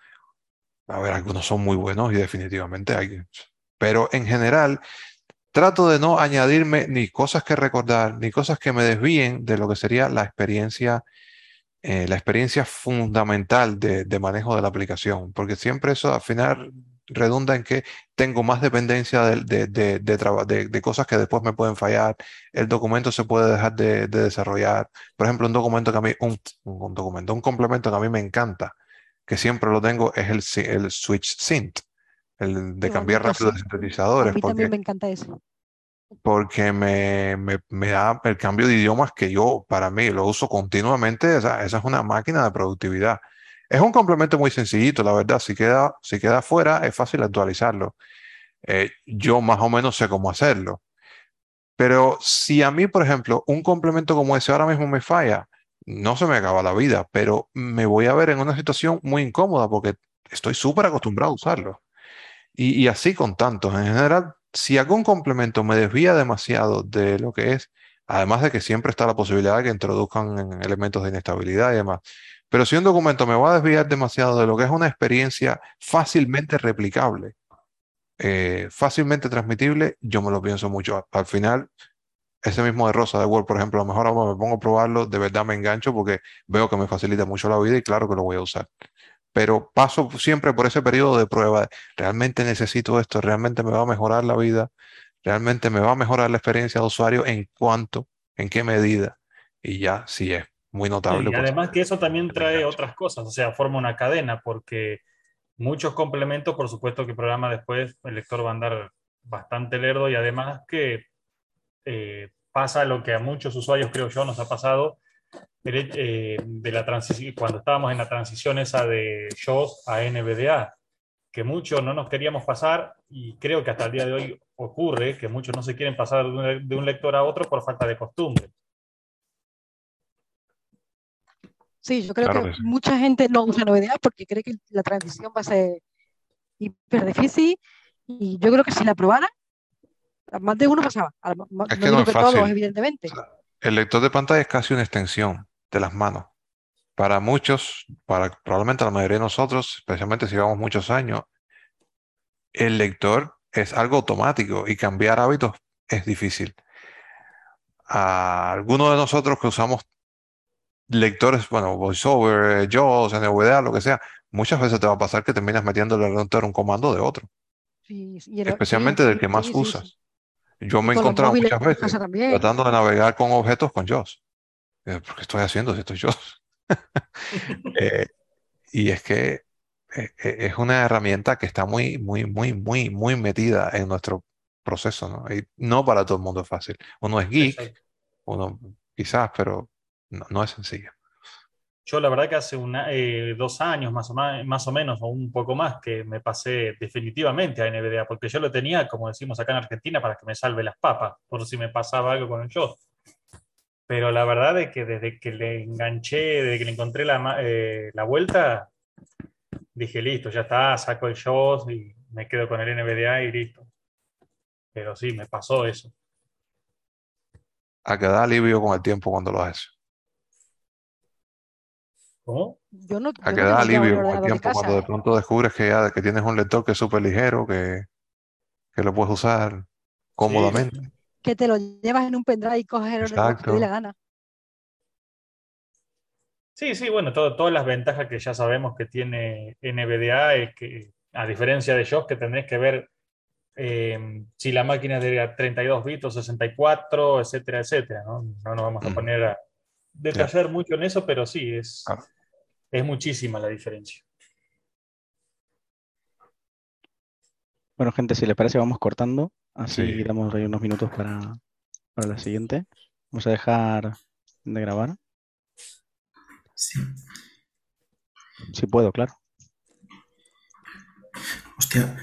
A ver, algunos son muy buenos y definitivamente hay, pero en general trato de no añadirme ni cosas que recordar, ni cosas que me desvíen de lo que sería la experiencia, eh, la experiencia fundamental de, de manejo de la aplicación, porque siempre eso al final redunda en que tengo más dependencia de, de- de- de cosas que después me pueden fallar, el documento se puede dejar de, de desarrollar. Por ejemplo, un documento que a mí, un, un documento, un complemento que a mí me encanta, que siempre lo tengo, es el, el switch synth, el de cambiar rápido de sí. A sintetizadores, mí porque también me encanta eso. porque me, me- me da el cambio de idiomas que yo, para mí, lo uso continuamente. O sea, esa es una máquina de productividad. Es un complemento muy sencillito, la verdad. Si queda, si queda fuera, es fácil actualizarlo. Eh, yo más o menos sé cómo hacerlo. Pero si a mí, por ejemplo, un complemento como ese ahora mismo me falla, no se me acaba la vida, pero me voy a ver en una situación muy incómoda porque estoy súper acostumbrado a usarlo. Y, y así con tantos. En general, si algún complemento me desvía demasiado de lo que es, además de que siempre está la posibilidad de que introduzcan elementos de inestabilidad y demás, pero si un documento me va a desviar demasiado de lo que es una experiencia fácilmente replicable, eh, fácilmente transmitible, yo me lo pienso mucho. Al final, ese mismo de Rosa de Word, por ejemplo, a lo mejor ahora me pongo a probarlo, de verdad me engancho porque veo que me facilita mucho la vida y claro que lo voy a usar. Pero paso siempre por ese periodo de prueba. ¿Realmente necesito esto? ¿Realmente me va a mejorar la vida? ¿Realmente me va a mejorar la experiencia de usuario? ¿En cuánto? ¿En qué medida? Y ya, sí es muy notable. Y además que eso también trae otras cosas, o sea, forma una cadena, porque muchos complementos, por supuesto que el programa después el lector va a andar bastante lerdo y además que eh, pasa lo que a muchos usuarios, creo yo, nos ha pasado el- eh, de la transición, cuando estábamos en la transición esa de JAWS a NVDA, que muchos no nos queríamos pasar y creo que hasta el día de hoy ocurre que muchos no se quieren pasar de un, de un lector a otro por falta de costumbre. Sí, yo creo Claro que que sí. mucha gente no usa novedad porque cree que la transición va a ser hiper difícil y yo creo que si la probara, a más de uno pasaba. Es no que no digo es todos, evidentemente. O sea, el lector de pantalla es casi una extensión de las manos. Para muchos, para probablemente la mayoría de nosotros, especialmente si llevamos muchos años, el lector es algo automático y cambiar hábitos es difícil. A algunos de nosotros que usamos lectores, bueno, VoiceOver, eh, JAWS, NVDA, lo que sea, muchas veces te va a pasar que terminas metiéndole lector un comando de otro, Sí, y el- sí, especialmente del sí, que más sí, usas. Yo me he encontrado muchas veces tratando de navegar con objetos con JAWS. Eh, ¿Por qué estoy haciendo si esto es JAWS? Eh, y es que eh, eh, es una herramienta que está muy, muy, muy, muy, muy metida en nuestro proceso, ¿no? Y no para todo el mundo es fácil. Uno es geek, Exacto. uno quizás, pero no, no es sencillo. Yo la verdad que hace una- eh, dos años más o, ma- más o menos, o un poco más, que me pasé definitivamente a NVDA, porque yo lo tenía, como decimos acá en Argentina, para que me salve las papas, por si me pasaba algo con el yo. Pero la verdad es que desde que le enganché, desde que le encontré la, eh, la vuelta, dije, listo, ya está, saco el JAWS y me quedo con el NVDA y listo. Pero sí, me pasó eso. A que da alivio con el tiempo cuando lo haces. ¿Cómo? Yo no, A yo que no da alivio con el ordenador de tiempo cuando de pronto descubres que ya que tienes un lector que es súper ligero, que, que lo puedes usar Sí, sí. cómodamente. Que te lo llevas en un pendrive y coges el ordenador que te dé la gana. Sí, sí, bueno, todo- todas las ventajas que ya sabemos que tiene NVDA es que, a diferencia de JAWS, que tendréis que ver eh, si la máquina es de 32 bits o 64, etcétera, etcétera, ¿no? No nos vamos a Ujú. poner a detallar mucho en eso, pero sí, es. Es muchísima la diferencia. Bueno, gente, si les parece, vamos cortando. Así Sí. damos ahí unos minutos para, para la siguiente. Vamos a dejar de grabar. Sí. Si puedo, claro. Hostia,